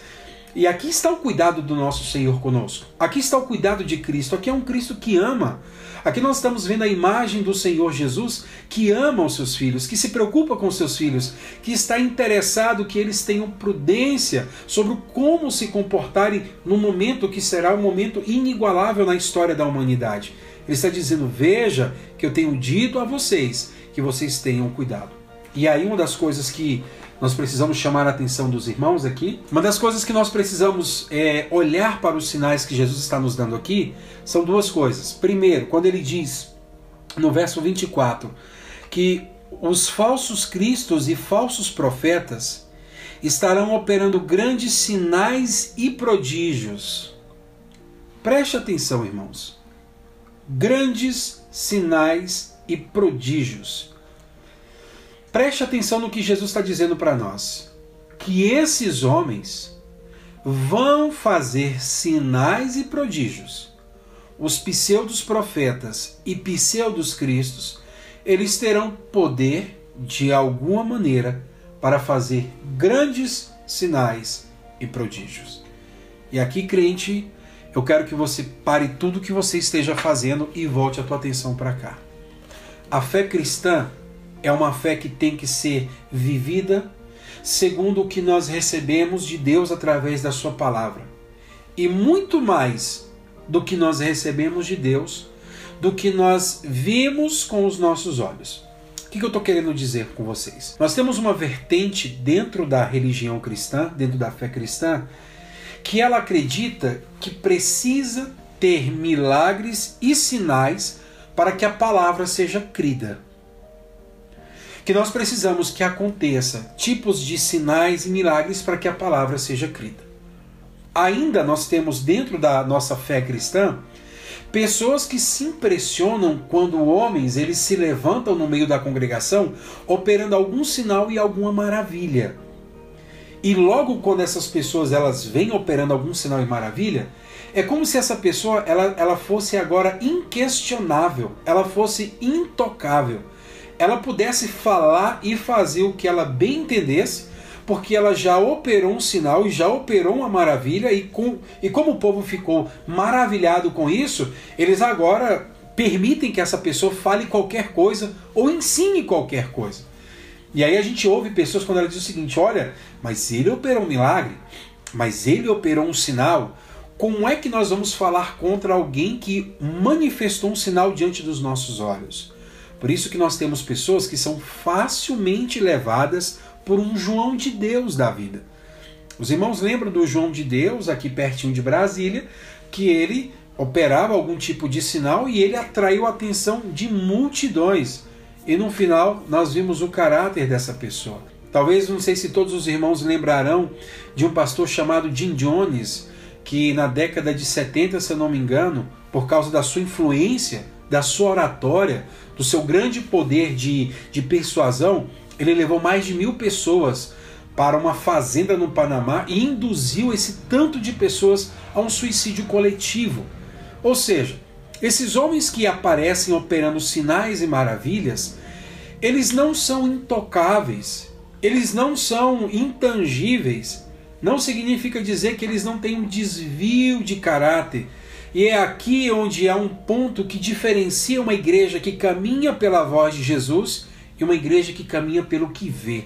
A: E aqui está o cuidado do nosso Senhor conosco. Aqui está o cuidado de Cristo. Aqui é um Cristo que ama. Aqui nós estamos vendo a imagem do Senhor Jesus que ama os seus filhos, que se preocupa com os seus filhos, que está interessado que eles tenham prudência sobre como se comportarem no momento que será um momento inigualável na história da humanidade. Ele está dizendo: Veja que eu tenho dito a vocês que vocês tenham cuidado. E aí, uma das coisas que nós precisamos chamar a atenção dos irmãos aqui. Uma das coisas que nós precisamos é, olhar para os sinais que Jesus está nos dando aqui são duas coisas. Primeiro, quando ele diz no verso 24 que os falsos cristos e falsos profetas estarão operando grandes sinais e prodígios. Preste atenção, irmãos. Grandes sinais e prodígios. Preste atenção no que Jesus está dizendo para nós. Que esses homens vão fazer sinais e prodígios. Os pseudos profetas e pseudos cristos, eles terão poder de alguma maneira para fazer grandes sinais e prodígios. E aqui, crente, eu quero que você pare tudo que você esteja fazendo e volte a tua atenção para cá. A fé cristã é uma fé que tem que ser vivida segundo o que nós recebemos de Deus através da Sua palavra. E muito mais do que nós recebemos de Deus, do que nós vimos com os nossos olhos. O que, que eu estou querendo dizer com vocês? Nós temos uma vertente dentro da religião cristã, dentro da fé cristã, que ela acredita que precisa ter milagres e sinais para que a palavra seja crida. Que nós precisamos que aconteça tipos de sinais e milagres para que a palavra seja crida. Ainda nós temos dentro da nossa fé cristã pessoas que se impressionam quando homens eles se levantam no meio da congregação operando algum sinal e alguma maravilha. E logo quando essas pessoas elas vêm operando algum sinal e maravilha, é como se essa pessoa ela, ela fosse agora inquestionável, ela fosse intocável. Ela pudesse falar e fazer o que ela bem entendesse, porque ela já operou um sinal e já operou uma maravilha, e, com, e como o povo ficou maravilhado com isso, eles agora permitem que essa pessoa fale qualquer coisa ou ensine qualquer coisa. E aí a gente ouve pessoas quando ela diz o seguinte: olha, mas ele operou um milagre, mas ele operou um sinal. Como é que nós vamos falar contra alguém que manifestou um sinal diante dos nossos olhos? Por isso que nós temos pessoas que são facilmente levadas por um João de Deus da vida. Os irmãos lembram do João de Deus, aqui pertinho de Brasília, que ele operava algum tipo de sinal e ele atraiu a atenção de multidões. E no final nós vimos o caráter dessa pessoa. Talvez, não sei se todos os irmãos lembrarão de um pastor chamado Jim Jones, que na década de 70, se eu não me engano, por causa da sua influência, da sua oratória, do seu grande poder de, de persuasão, ele levou mais de mil pessoas para uma fazenda no Panamá e induziu esse tanto de pessoas a um suicídio coletivo. Ou seja, esses homens que aparecem operando sinais e maravilhas, eles não são intocáveis, eles não são intangíveis, não significa dizer que eles não têm um desvio de caráter. E é aqui onde há um ponto que diferencia uma igreja que caminha pela voz de Jesus e uma igreja que caminha pelo que vê.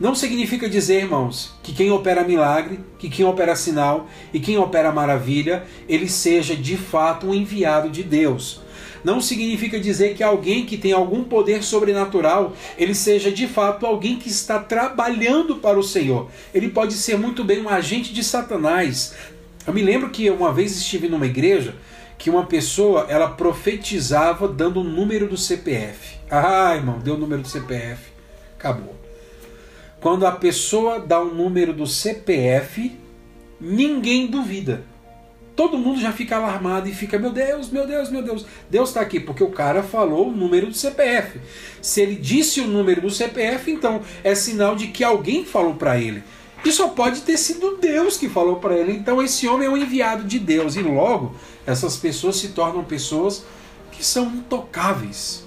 A: Não significa dizer, irmãos, que quem opera milagre, que quem opera sinal e quem opera maravilha, ele seja de fato um enviado de Deus não significa dizer que alguém que tem algum poder sobrenatural, ele seja de fato alguém que está trabalhando para o Senhor. Ele pode ser muito bem um agente de Satanás. Eu me lembro que uma vez estive numa igreja que uma pessoa ela profetizava dando o número do CPF. Ah, irmão, deu o número do CPF, acabou. Quando a pessoa dá o número do CPF, ninguém duvida todo mundo já fica alarmado e fica, meu Deus, meu Deus, meu Deus. Deus está aqui porque o cara falou o número do CPF. Se ele disse o número do CPF, então é sinal de que alguém falou para ele. E só pode ter sido Deus que falou para ele. Então esse homem é um enviado de Deus. E logo, essas pessoas se tornam pessoas que são intocáveis.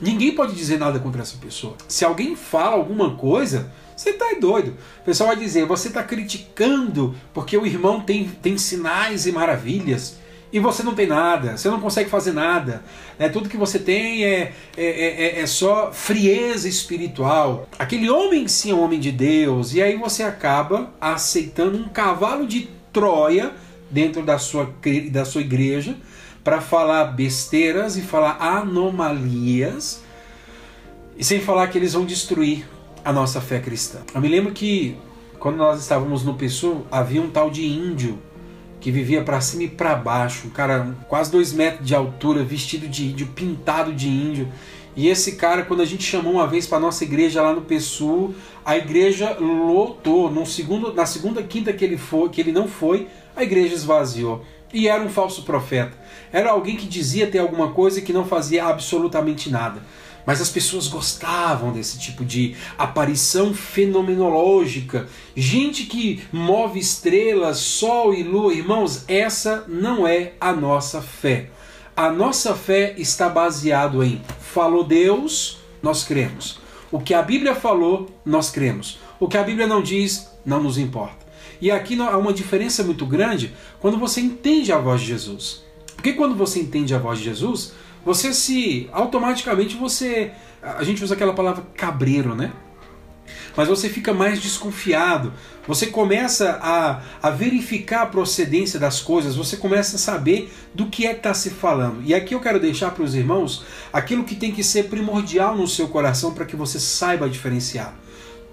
A: Ninguém pode dizer nada contra essa pessoa. Se alguém fala alguma coisa, você está doido. O pessoal vai dizer, você está criticando porque o irmão tem, tem sinais e maravilhas e você não tem nada, você não consegue fazer nada. Né? Tudo que você tem é, é, é, é só frieza espiritual. Aquele homem sim é um homem de Deus, e aí você acaba aceitando um cavalo de Troia dentro da sua, da sua igreja para falar besteiras e falar anomalias, e sem falar que eles vão destruir a nossa fé cristã. Eu me lembro que quando nós estávamos no PSU, havia um tal de índio que vivia para cima e para baixo, um cara quase dois metros de altura, vestido de índio, pintado de índio. E esse cara, quando a gente chamou uma vez para nossa igreja lá no PSU, a igreja lotou. No segundo, na segunda quinta que ele foi, que ele não foi, a igreja esvaziou. E era um falso profeta. Era alguém que dizia ter alguma coisa que não fazia absolutamente nada. Mas as pessoas gostavam desse tipo de aparição fenomenológica. Gente que move estrelas, sol e lua. Irmãos, essa não é a nossa fé. A nossa fé está baseado em falou Deus, nós cremos. O que a Bíblia falou, nós cremos. O que a Bíblia não diz, não nos importa. E aqui há uma diferença muito grande quando você entende a voz de Jesus. Porque quando você entende a voz de Jesus, você se automaticamente você a gente usa aquela palavra cabreiro, né? mas você fica mais desconfiado. Você começa a, a verificar a procedência das coisas, você começa a saber do que é que está se falando. E aqui eu quero deixar para os irmãos aquilo que tem que ser primordial no seu coração para que você saiba diferenciar.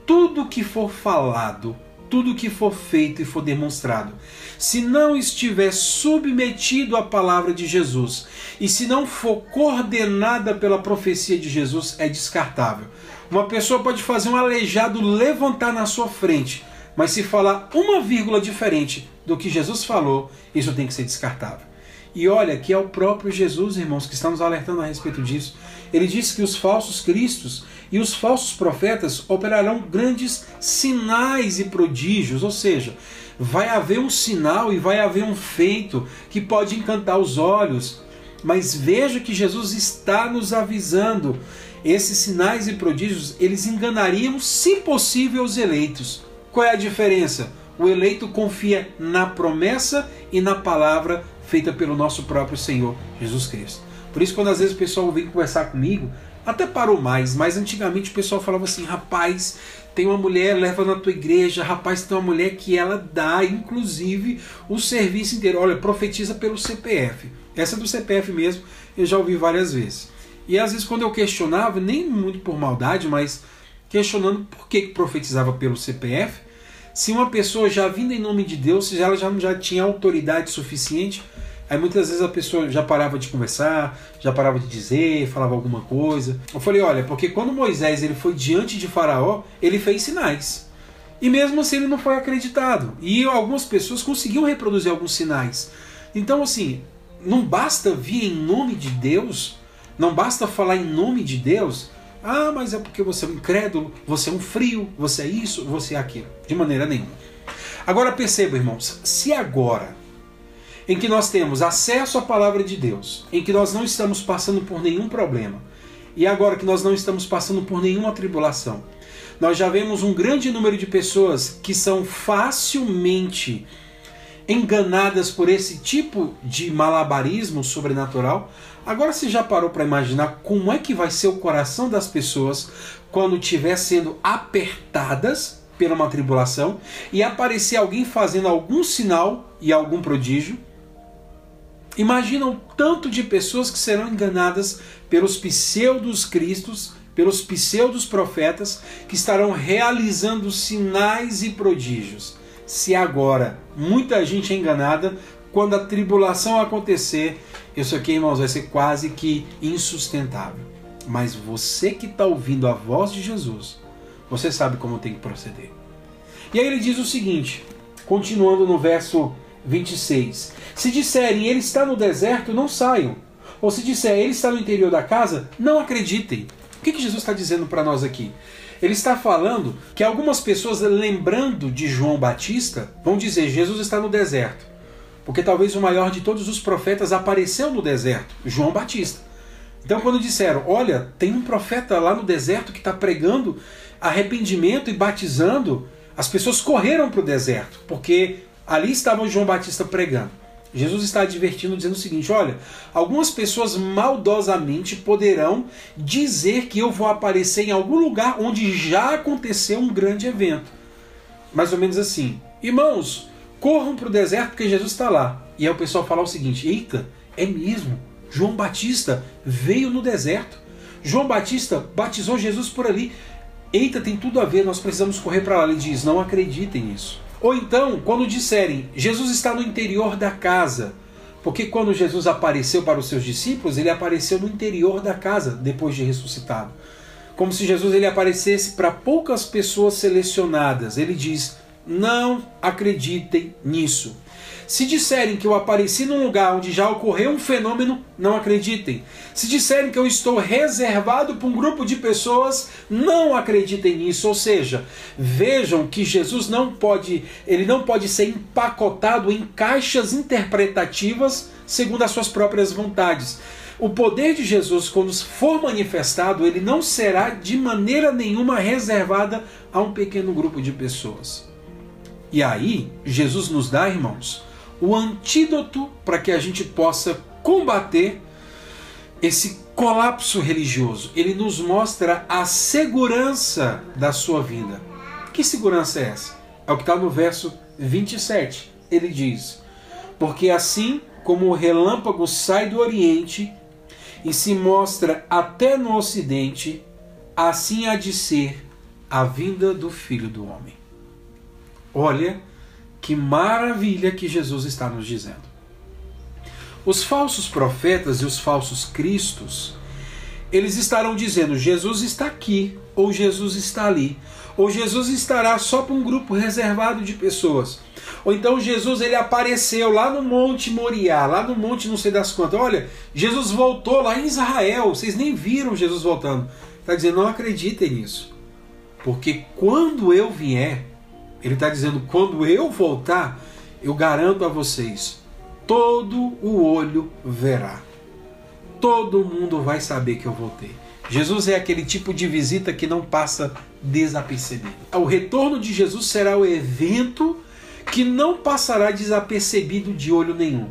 A: Tudo que for falado, tudo que for feito e for demonstrado, se não estiver submetido à palavra de Jesus e se não for coordenada pela profecia de Jesus, é descartável. Uma pessoa pode fazer um aleijado levantar na sua frente, mas se falar uma vírgula diferente do que Jesus falou, isso tem que ser descartável. E olha que é o próprio Jesus, irmãos, que está nos alertando a respeito disso. Ele disse que os falsos cristos e os falsos profetas operarão grandes sinais e prodígios, ou seja, vai haver um sinal e vai haver um feito que pode encantar os olhos. Mas veja que Jesus está nos avisando. Esses sinais e prodígios, eles enganariam, se possível, os eleitos. Qual é a diferença? O eleito confia na promessa e na palavra feita pelo nosso próprio Senhor Jesus Cristo. Por isso, quando às vezes o pessoal vem conversar comigo, até parou mais, mas antigamente o pessoal falava assim: rapaz, tem uma mulher, leva na tua igreja, rapaz, tem uma mulher que ela dá, inclusive, o serviço inteiro. Olha, profetiza pelo CPF. Essa do CPF mesmo eu já ouvi várias vezes. E às vezes quando eu questionava, nem muito por maldade, mas questionando por que profetizava pelo CPF, se uma pessoa já vinda em nome de Deus, se ela já, já tinha autoridade suficiente Aí muitas vezes a pessoa já parava de conversar, já parava de dizer, falava alguma coisa. Eu falei, olha, porque quando Moisés ele foi diante de Faraó, ele fez sinais. E mesmo assim ele não foi acreditado. E algumas pessoas conseguiam reproduzir alguns sinais. Então assim, não basta vir em nome de Deus, não basta falar em nome de Deus. Ah, mas é porque você é um incrédulo, você é um frio, você é isso, você é aquilo. De maneira nenhuma. Agora perceba, irmãos, se agora em que nós temos acesso à palavra de Deus, em que nós não estamos passando por nenhum problema, e agora que nós não estamos passando por nenhuma tribulação, nós já vemos um grande número de pessoas que são facilmente enganadas por esse tipo de malabarismo sobrenatural. Agora você já parou para imaginar como é que vai ser o coração das pessoas quando estiver sendo apertadas pela uma tribulação e aparecer alguém fazendo algum sinal e algum prodígio? Imagina o tanto de pessoas que serão enganadas pelos pseudos cristos, pelos pseudos profetas que estarão realizando sinais e prodígios. Se agora muita gente é enganada, quando a tribulação acontecer, isso aqui, irmãos, vai ser quase que insustentável. Mas você que está ouvindo a voz de Jesus, você sabe como tem que proceder. E aí ele diz o seguinte, continuando no verso 26. Se disserem ele está no deserto, não saiam. Ou se disser ele está no interior da casa, não acreditem. O que, que Jesus está dizendo para nós aqui? Ele está falando que algumas pessoas, lembrando de João Batista, vão dizer: Jesus está no deserto. Porque talvez o maior de todos os profetas apareceu no deserto, João Batista. Então, quando disseram: Olha, tem um profeta lá no deserto que está pregando arrependimento e batizando, as pessoas correram para o deserto, porque Ali estava João Batista pregando. Jesus está advertindo, dizendo o seguinte: olha, algumas pessoas maldosamente poderão dizer que eu vou aparecer em algum lugar onde já aconteceu um grande evento. Mais ou menos assim. Irmãos, corram para o deserto porque Jesus está lá. E aí o pessoal fala o seguinte: eita, é mesmo. João Batista veio no deserto. João Batista batizou Jesus por ali. Eita, tem tudo a ver, nós precisamos correr para lá. Ele diz: não acreditem nisso. Ou então, quando disserem Jesus está no interior da casa, porque quando Jesus apareceu para os seus discípulos, ele apareceu no interior da casa depois de ressuscitado. Como se Jesus ele aparecesse para poucas pessoas selecionadas. Ele diz: "Não acreditem nisso". Se disserem que eu apareci num lugar onde já ocorreu um fenômeno, não acreditem. Se disserem que eu estou reservado para um grupo de pessoas, não acreditem nisso. Ou seja, vejam que Jesus não pode, ele não pode ser empacotado em caixas interpretativas segundo as suas próprias vontades. O poder de Jesus, quando for manifestado, ele não será de maneira nenhuma reservada a um pequeno grupo de pessoas. E aí, Jesus nos dá, irmãos, o antídoto para que a gente possa combater esse colapso religioso. Ele nos mostra a segurança da sua vida. Que segurança é essa? É o que está no verso 27. Ele diz: Porque assim como o relâmpago sai do Oriente e se mostra até no Ocidente, assim há de ser a vinda do Filho do Homem. Olha que maravilha que Jesus está nos dizendo. Os falsos profetas e os falsos cristos, eles estarão dizendo: Jesus está aqui, ou Jesus está ali, ou Jesus estará só para um grupo reservado de pessoas. Ou então Jesus ele apareceu lá no Monte Moriá, lá no Monte não sei das quantas. Olha, Jesus voltou lá em Israel. Vocês nem viram Jesus voltando. Está dizendo, não acreditem nisso. Porque quando eu vier, ele está dizendo, quando eu voltar, eu garanto a vocês, todo o olho verá. Todo mundo vai saber que eu voltei. Jesus é aquele tipo de visita que não passa desapercebido. O retorno de Jesus será o evento que não passará desapercebido de olho nenhum.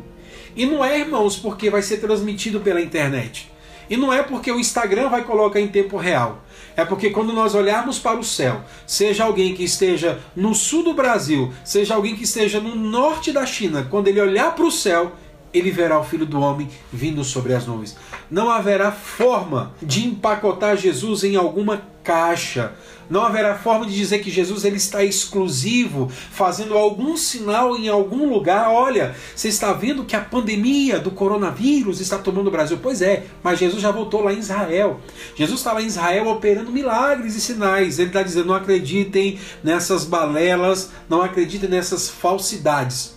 A: E não é, irmãos, porque vai ser transmitido pela internet. E não é porque o Instagram vai colocar em tempo real. É porque quando nós olharmos para o céu, seja alguém que esteja no sul do Brasil, seja alguém que esteja no norte da China, quando ele olhar para o céu, ele verá o Filho do Homem vindo sobre as nuvens. Não haverá forma de empacotar Jesus em alguma caixa. Não haverá forma de dizer que Jesus ele está exclusivo, fazendo algum sinal em algum lugar. Olha, você está vendo que a pandemia do coronavírus está tomando o Brasil. Pois é, mas Jesus já voltou lá em Israel. Jesus está lá em Israel operando milagres e sinais. Ele está dizendo: não acreditem nessas balelas, não acreditem nessas falsidades.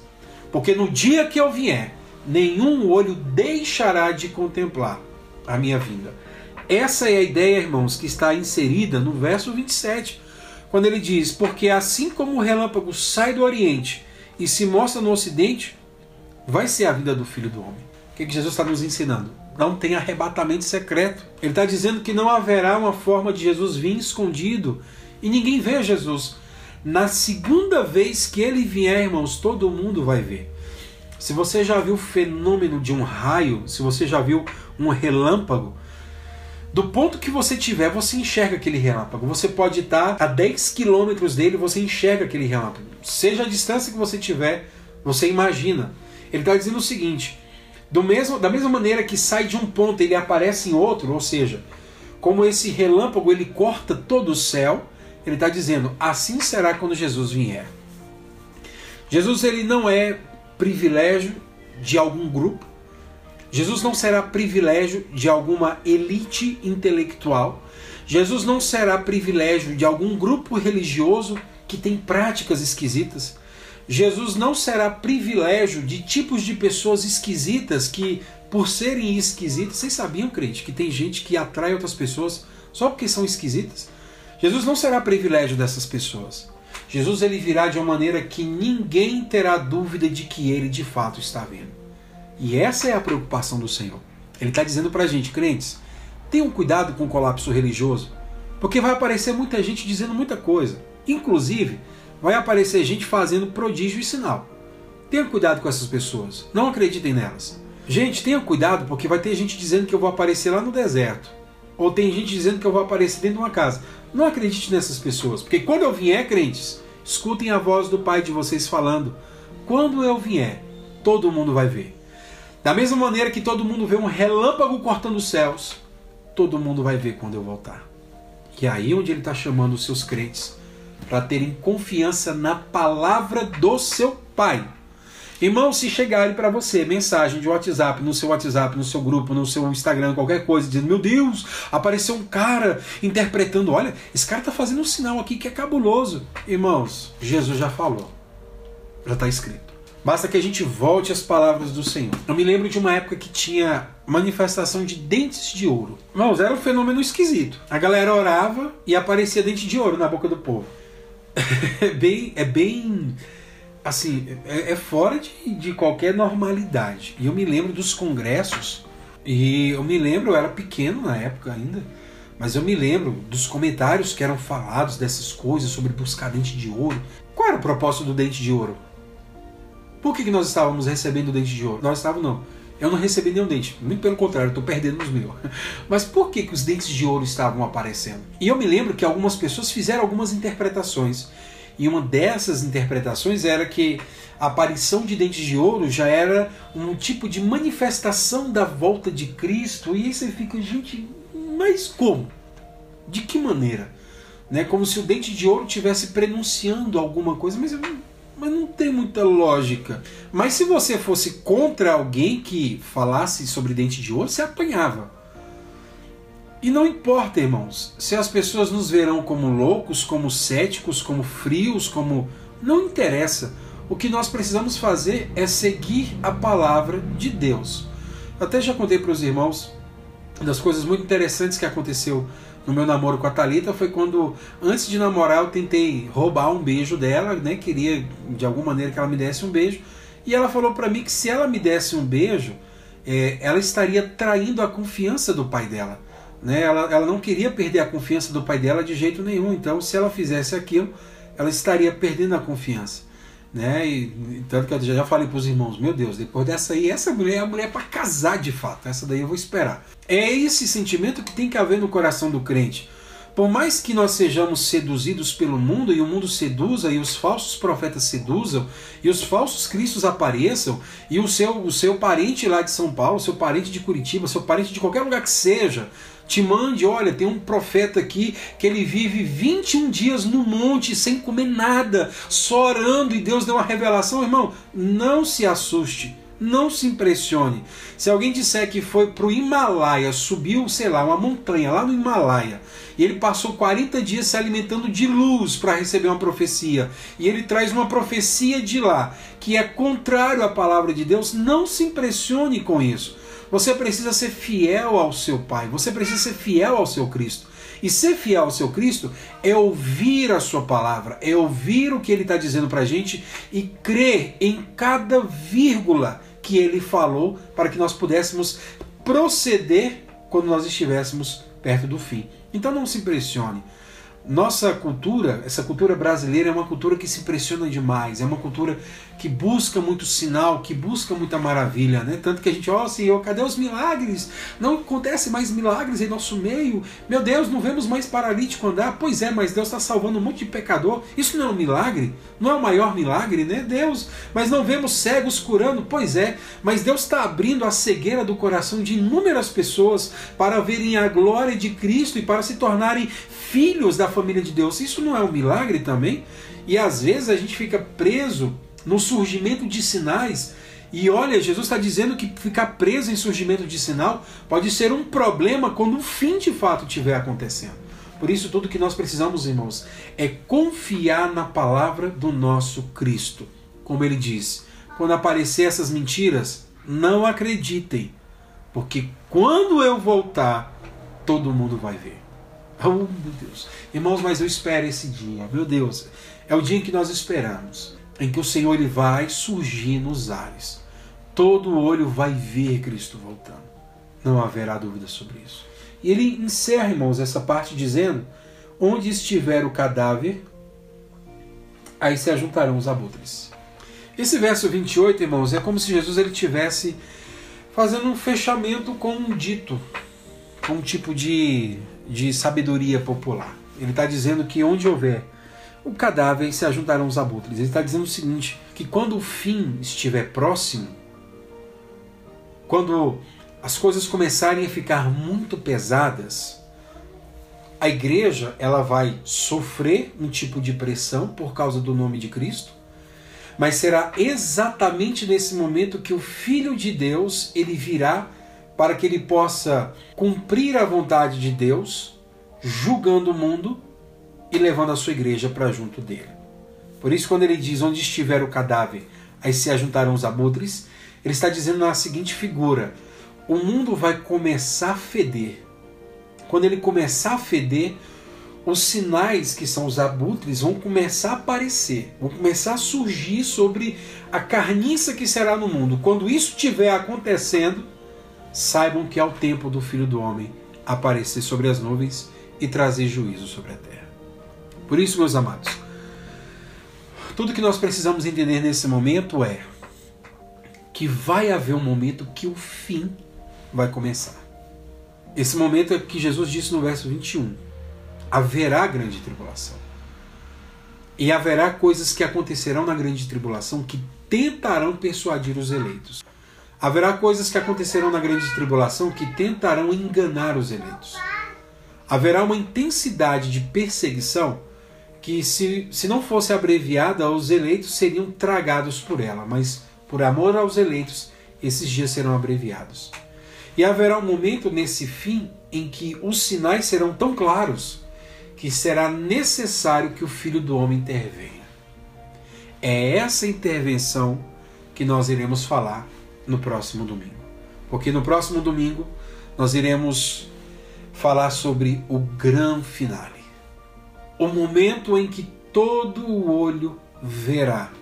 A: Porque no dia que eu vier, nenhum olho deixará de contemplar a minha vinda. Essa é a ideia, irmãos, que está inserida no verso 27, quando ele diz: Porque assim como o relâmpago sai do Oriente e se mostra no Ocidente, vai ser a vida do Filho do Homem. O que, que Jesus está nos ensinando? Não tem arrebatamento secreto. Ele está dizendo que não haverá uma forma de Jesus vir escondido e ninguém vê Jesus. Na segunda vez que ele vier, irmãos, todo mundo vai ver. Se você já viu o fenômeno de um raio, se você já viu um relâmpago, do ponto que você tiver, você enxerga aquele relâmpago. Você pode estar a 10 quilômetros dele, você enxerga aquele relâmpago. Seja a distância que você tiver, você imagina. Ele está dizendo o seguinte: do mesmo, da mesma maneira que sai de um ponto ele aparece em outro, ou seja, como esse relâmpago ele corta todo o céu, ele está dizendo: assim será quando Jesus vier. Jesus ele não é privilégio de algum grupo. Jesus não será privilégio de alguma elite intelectual. Jesus não será privilégio de algum grupo religioso que tem práticas esquisitas. Jesus não será privilégio de tipos de pessoas esquisitas que, por serem esquisitas, vocês sabiam, crente, que tem gente que atrai outras pessoas só porque são esquisitas? Jesus não será privilégio dessas pessoas. Jesus ele virá de uma maneira que ninguém terá dúvida de que ele de fato está vindo. E essa é a preocupação do Senhor. Ele está dizendo para a gente, crentes, tenham cuidado com o colapso religioso, porque vai aparecer muita gente dizendo muita coisa. Inclusive, vai aparecer gente fazendo prodígio e sinal. Tenha cuidado com essas pessoas. Não acreditem nelas. Gente, tenha cuidado porque vai ter gente dizendo que eu vou aparecer lá no deserto. Ou tem gente dizendo que eu vou aparecer dentro de uma casa. Não acredite nessas pessoas, porque quando eu vier, crentes, escutem a voz do Pai de vocês falando: quando eu vier, todo mundo vai ver. Da mesma maneira que todo mundo vê um relâmpago cortando os céus, todo mundo vai ver quando eu voltar. Que é aí onde ele está chamando os seus crentes para terem confiança na palavra do seu Pai. Irmão, se chegarem para você mensagem de WhatsApp, no seu WhatsApp, no seu grupo, no seu Instagram, qualquer coisa, dizendo: Meu Deus, apareceu um cara interpretando. Olha, esse cara está fazendo um sinal aqui que é cabuloso. Irmãos, Jesus já falou. Já está escrito. Basta que a gente volte às palavras do Senhor. Eu me lembro de uma época que tinha manifestação de dentes de ouro. Irmãos, era um fenômeno esquisito. A galera orava e aparecia dente de ouro na boca do povo. é bem. É bem assim, é, é fora de, de qualquer normalidade. E eu me lembro dos congressos, e eu me lembro, eu era pequeno na época ainda, mas eu me lembro dos comentários que eram falados dessas coisas sobre buscar dente de ouro. Qual era o propósito do dente de ouro? Por que, que nós estávamos recebendo dente de ouro? Nós estávamos não. eu não recebi nenhum dente. Muito pelo contrário, estou perdendo os meus. Mas por que, que os dentes de ouro estavam aparecendo? E eu me lembro que algumas pessoas fizeram algumas interpretações. E uma dessas interpretações era que a aparição de dentes de ouro já era um tipo de manifestação da volta de Cristo. E aí você fica, gente, mas como? De que maneira? Né? Como se o dente de ouro estivesse prenunciando alguma coisa, mas, mas não tem muita lógica. Mas se você fosse contra alguém que falasse sobre dente de ouro, você apanhava. E não importa, irmãos, se as pessoas nos verão como loucos, como céticos, como frios, como. Não interessa. O que nós precisamos fazer é seguir a palavra de Deus. Eu até já contei para os irmãos das coisas muito interessantes que aconteceu no meu namoro com a Talita foi quando antes de namorar eu tentei roubar um beijo dela, né? Queria de alguma maneira que ela me desse um beijo e ela falou para mim que se ela me desse um beijo, é, ela estaria traindo a confiança do pai dela. Né? Ela, ela não queria perder a confiança do pai dela de jeito nenhum. Então, se ela fizesse aquilo, ela estaria perdendo a confiança. Né? E, tanto que eu já falei para os irmãos, meu Deus, depois dessa aí, essa mulher é a mulher para casar de fato. Essa daí eu vou esperar. É esse sentimento que tem que haver no coração do crente. Por mais que nós sejamos seduzidos pelo mundo e o mundo seduza e os falsos profetas seduzam e os falsos cristos apareçam e o seu, o seu parente lá de São Paulo, seu parente de Curitiba, seu parente de qualquer lugar que seja, te mande, olha, tem um profeta aqui que ele vive 21 dias no monte sem comer nada, só orando e Deus deu uma revelação, irmão, não se assuste. Não se impressione. Se alguém disser que foi para o Himalaia, subiu, sei lá, uma montanha lá no Himalaia, e ele passou 40 dias se alimentando de luz para receber uma profecia, e ele traz uma profecia de lá, que é contrário à palavra de Deus, não se impressione com isso. Você precisa ser fiel ao seu Pai, você precisa ser fiel ao seu Cristo. E ser fiel ao seu Cristo é ouvir a sua palavra, é ouvir o que ele está dizendo para a gente e crer em cada vírgula que ele falou para que nós pudéssemos proceder quando nós estivéssemos perto do fim. Então não se impressione. Nossa cultura, essa cultura brasileira é uma cultura que se impressiona demais, é uma cultura que busca muito sinal, que busca muita maravilha, né? Tanto que a gente, ó oh, Senhor, cadê os milagres? Não acontece mais milagres em nosso meio. Meu Deus, não vemos mais paralítico andar. Pois é, mas Deus está salvando um monte de pecador. Isso não é um milagre? Não é o maior milagre, né? Deus. Mas não vemos cegos curando. Pois é, mas Deus está abrindo a cegueira do coração de inúmeras pessoas para verem a glória de Cristo e para se tornarem filhos da família de Deus. Isso não é um milagre também? E às vezes a gente fica preso no surgimento de sinais. E olha, Jesus está dizendo que ficar preso em surgimento de sinal pode ser um problema quando o fim de fato estiver acontecendo. Por isso, tudo que nós precisamos, irmãos, é confiar na palavra do nosso Cristo. Como ele diz: quando aparecer essas mentiras, não acreditem, porque quando eu voltar, todo mundo vai ver. Oh, meu Deus. Irmãos, mas eu espero esse dia. Meu Deus, é o dia em que nós esperamos em que o Senhor ele vai surgir nos ares. Todo olho vai ver Cristo voltando. Não haverá dúvida sobre isso. E ele encerra, irmãos, essa parte dizendo: Onde estiver o cadáver, aí se ajuntarão os abutres. Esse verso 28, irmãos, é como se Jesus ele tivesse fazendo um fechamento com um dito, com um tipo de, de sabedoria popular. Ele está dizendo que onde houver o cadáver se ajuntarão os abutres. Ele está dizendo o seguinte: que quando o fim estiver próximo, quando as coisas começarem a ficar muito pesadas, a igreja ela vai sofrer um tipo de pressão por causa do nome de Cristo, mas será exatamente nesse momento que o Filho de Deus ele virá para que ele possa cumprir a vontade de Deus, julgando o mundo e levando a sua igreja para junto dele. Por isso, quando ele diz onde estiver o cadáver, aí se ajuntarão os abutres, ele está dizendo na seguinte figura: o mundo vai começar a feder. Quando ele começar a feder, os sinais que são os abutres vão começar a aparecer, vão começar a surgir sobre a carniça que será no mundo. Quando isso estiver acontecendo, saibam que é o tempo do Filho do Homem aparecer sobre as nuvens e trazer juízo sobre a terra. Por isso, meus amados, tudo que nós precisamos entender nesse momento é que vai haver um momento que o fim vai começar. Esse momento é que Jesus disse no verso 21. Haverá grande tribulação. E haverá coisas que acontecerão na grande tribulação que tentarão persuadir os eleitos. Haverá coisas que acontecerão na grande tribulação que tentarão enganar os eleitos. Haverá uma intensidade de perseguição que, se, se não fosse abreviada, os eleitos seriam tragados por ela, mas por amor aos eleitos, esses dias serão abreviados. E haverá um momento nesse fim em que os sinais serão tão claros que será necessário que o Filho do Homem intervenha. É essa intervenção que nós iremos falar no próximo domingo. Porque no próximo domingo nós iremos falar sobre o grande finale. O momento em que todo o olho verá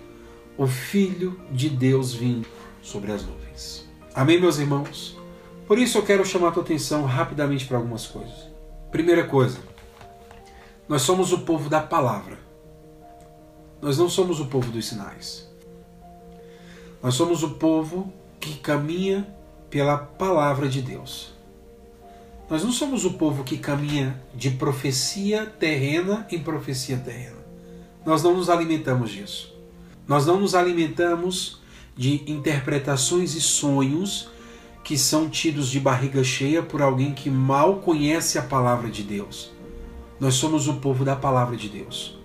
A: o Filho de Deus vindo sobre as nuvens. Amém, meus irmãos? Por isso eu quero chamar a tua atenção rapidamente para algumas coisas. Primeira coisa, nós somos o povo da palavra. Nós não somos o povo dos sinais. Nós somos o povo que caminha pela palavra de Deus. Nós não somos o povo que caminha de profecia terrena em profecia terrena. Nós não nos alimentamos disso. Nós não nos alimentamos de interpretações e sonhos que são tidos de barriga cheia por alguém que mal conhece a palavra de Deus. Nós somos o povo da palavra de Deus.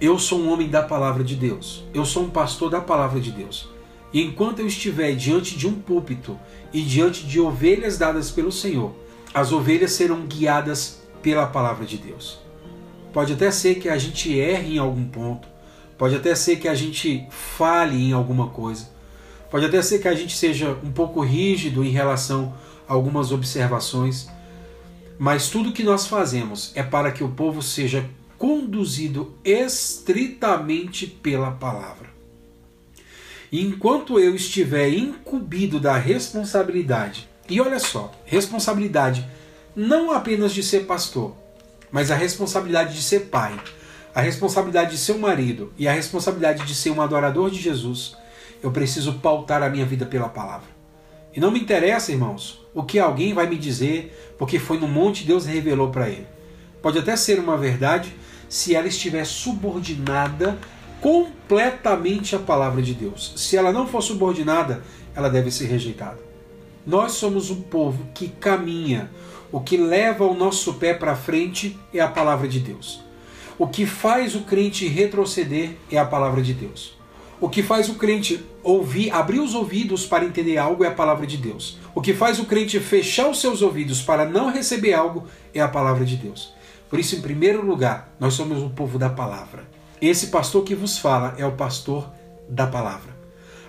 A: Eu sou um homem da palavra de Deus. Eu sou um pastor da palavra de Deus. E enquanto eu estiver diante de um púlpito e diante de ovelhas dadas pelo Senhor, as ovelhas serão guiadas pela palavra de Deus. Pode até ser que a gente erre em algum ponto, pode até ser que a gente fale em alguma coisa, pode até ser que a gente seja um pouco rígido em relação a algumas observações, mas tudo que nós fazemos é para que o povo seja conduzido estritamente pela palavra. E enquanto eu estiver incumbido da responsabilidade, e olha só, responsabilidade não apenas de ser pastor, mas a responsabilidade de ser pai, a responsabilidade de ser um marido e a responsabilidade de ser um adorador de Jesus, eu preciso pautar a minha vida pela palavra. E não me interessa, irmãos, o que alguém vai me dizer, porque foi no monte Deus revelou para ele. Pode até ser uma verdade se ela estiver subordinada completamente a palavra de Deus. Se ela não for subordinada, ela deve ser rejeitada. Nós somos um povo que caminha. O que leva o nosso pé para frente é a palavra de Deus. O que faz o crente retroceder é a palavra de Deus. O que faz o crente ouvir, abrir os ouvidos para entender algo é a palavra de Deus. O que faz o crente fechar os seus ouvidos para não receber algo é a palavra de Deus. Por isso, em primeiro lugar, nós somos o povo da palavra. Esse pastor que vos fala é o pastor da palavra.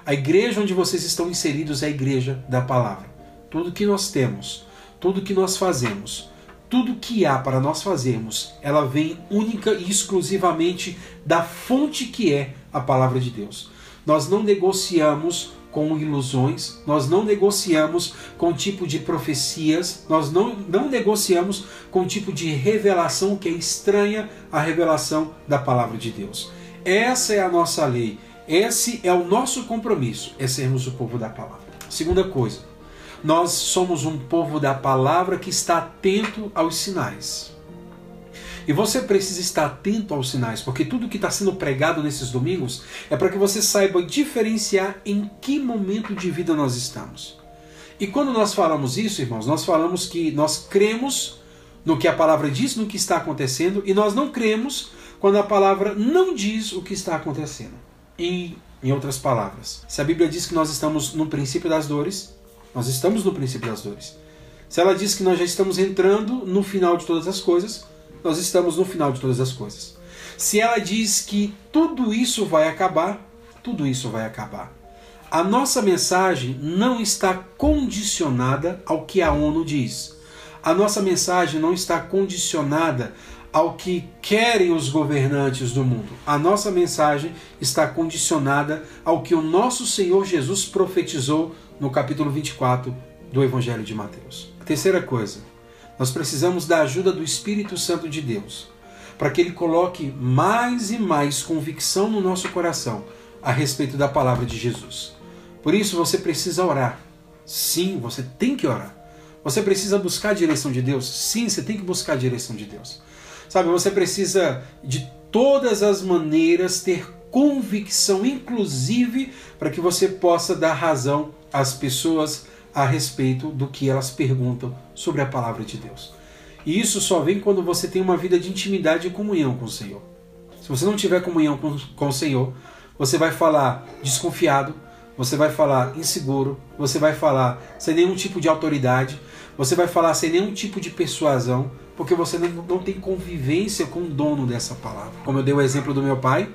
A: A igreja onde vocês estão inseridos é a igreja da palavra. Tudo que nós temos, tudo que nós fazemos, tudo que há para nós fazermos, ela vem única e exclusivamente da fonte que é a palavra de Deus. Nós não negociamos com ilusões, nós não negociamos com tipo de profecias, nós não, não negociamos com tipo de revelação que é estranha à revelação da palavra de Deus. Essa é a nossa lei, esse é o nosso compromisso, é sermos o povo da palavra. Segunda coisa, nós somos um povo da palavra que está atento aos sinais. E você precisa estar atento aos sinais, porque tudo que está sendo pregado nesses domingos é para que você saiba diferenciar em que momento de vida nós estamos. E quando nós falamos isso, irmãos, nós falamos que nós cremos no que a palavra diz, no que está acontecendo, e nós não cremos quando a palavra não diz o que está acontecendo. E, em outras palavras, se a Bíblia diz que nós estamos no princípio das dores, nós estamos no princípio das dores. Se ela diz que nós já estamos entrando no final de todas as coisas, nós estamos no final de todas as coisas. Se ela diz que tudo isso vai acabar, tudo isso vai acabar. A nossa mensagem não está condicionada ao que a ONU diz. A nossa mensagem não está condicionada ao que querem os governantes do mundo. A nossa mensagem está condicionada ao que o nosso Senhor Jesus profetizou no capítulo 24 do Evangelho de Mateus. A terceira coisa, nós precisamos da ajuda do Espírito Santo de Deus, para que ele coloque mais e mais convicção no nosso coração a respeito da palavra de Jesus. Por isso você precisa orar. Sim, você tem que orar. Você precisa buscar a direção de Deus? Sim, você tem que buscar a direção de Deus. Sabe, você precisa de todas as maneiras ter convicção, inclusive para que você possa dar razão às pessoas a respeito do que elas perguntam sobre a palavra de Deus. E isso só vem quando você tem uma vida de intimidade e comunhão com o Senhor. Se você não tiver comunhão com, com o Senhor, você vai falar desconfiado, você vai falar inseguro, você vai falar sem nenhum tipo de autoridade, você vai falar sem nenhum tipo de persuasão, porque você não, não tem convivência com o dono dessa palavra. Como eu dei o exemplo do meu pai,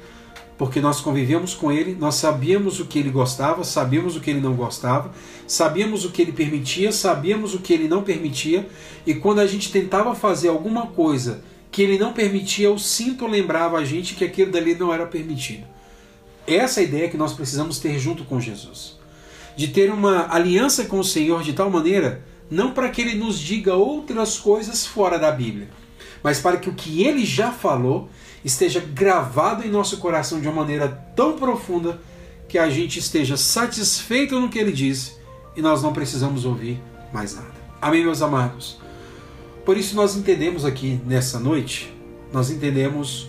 A: porque nós convivíamos com ele, nós sabíamos o que ele gostava, sabíamos o que ele não gostava, sabíamos o que ele permitia, sabíamos o que ele não permitia, e quando a gente tentava fazer alguma coisa que ele não permitia, o cinto lembrava a gente que aquilo dali não era permitido. Essa é a ideia que nós precisamos ter junto com Jesus. De ter uma aliança com o Senhor de tal maneira, não para que ele nos diga outras coisas fora da Bíblia, mas para que o que ele já falou esteja gravado em nosso coração de uma maneira tão profunda que a gente esteja satisfeito no que ele disse e nós não precisamos ouvir mais nada. Amém, meus amados? Por isso nós entendemos aqui nessa noite, nós entendemos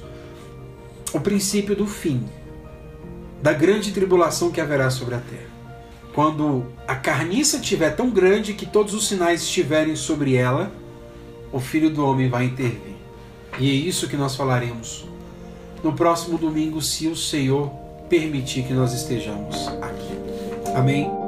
A: o princípio do fim da grande tribulação que haverá sobre a terra. Quando a carniça estiver tão grande que todos os sinais estiverem sobre ela, o Filho do Homem vai intervir. E é isso que nós falaremos no próximo domingo, se o Senhor permitir que nós estejamos aqui. Amém?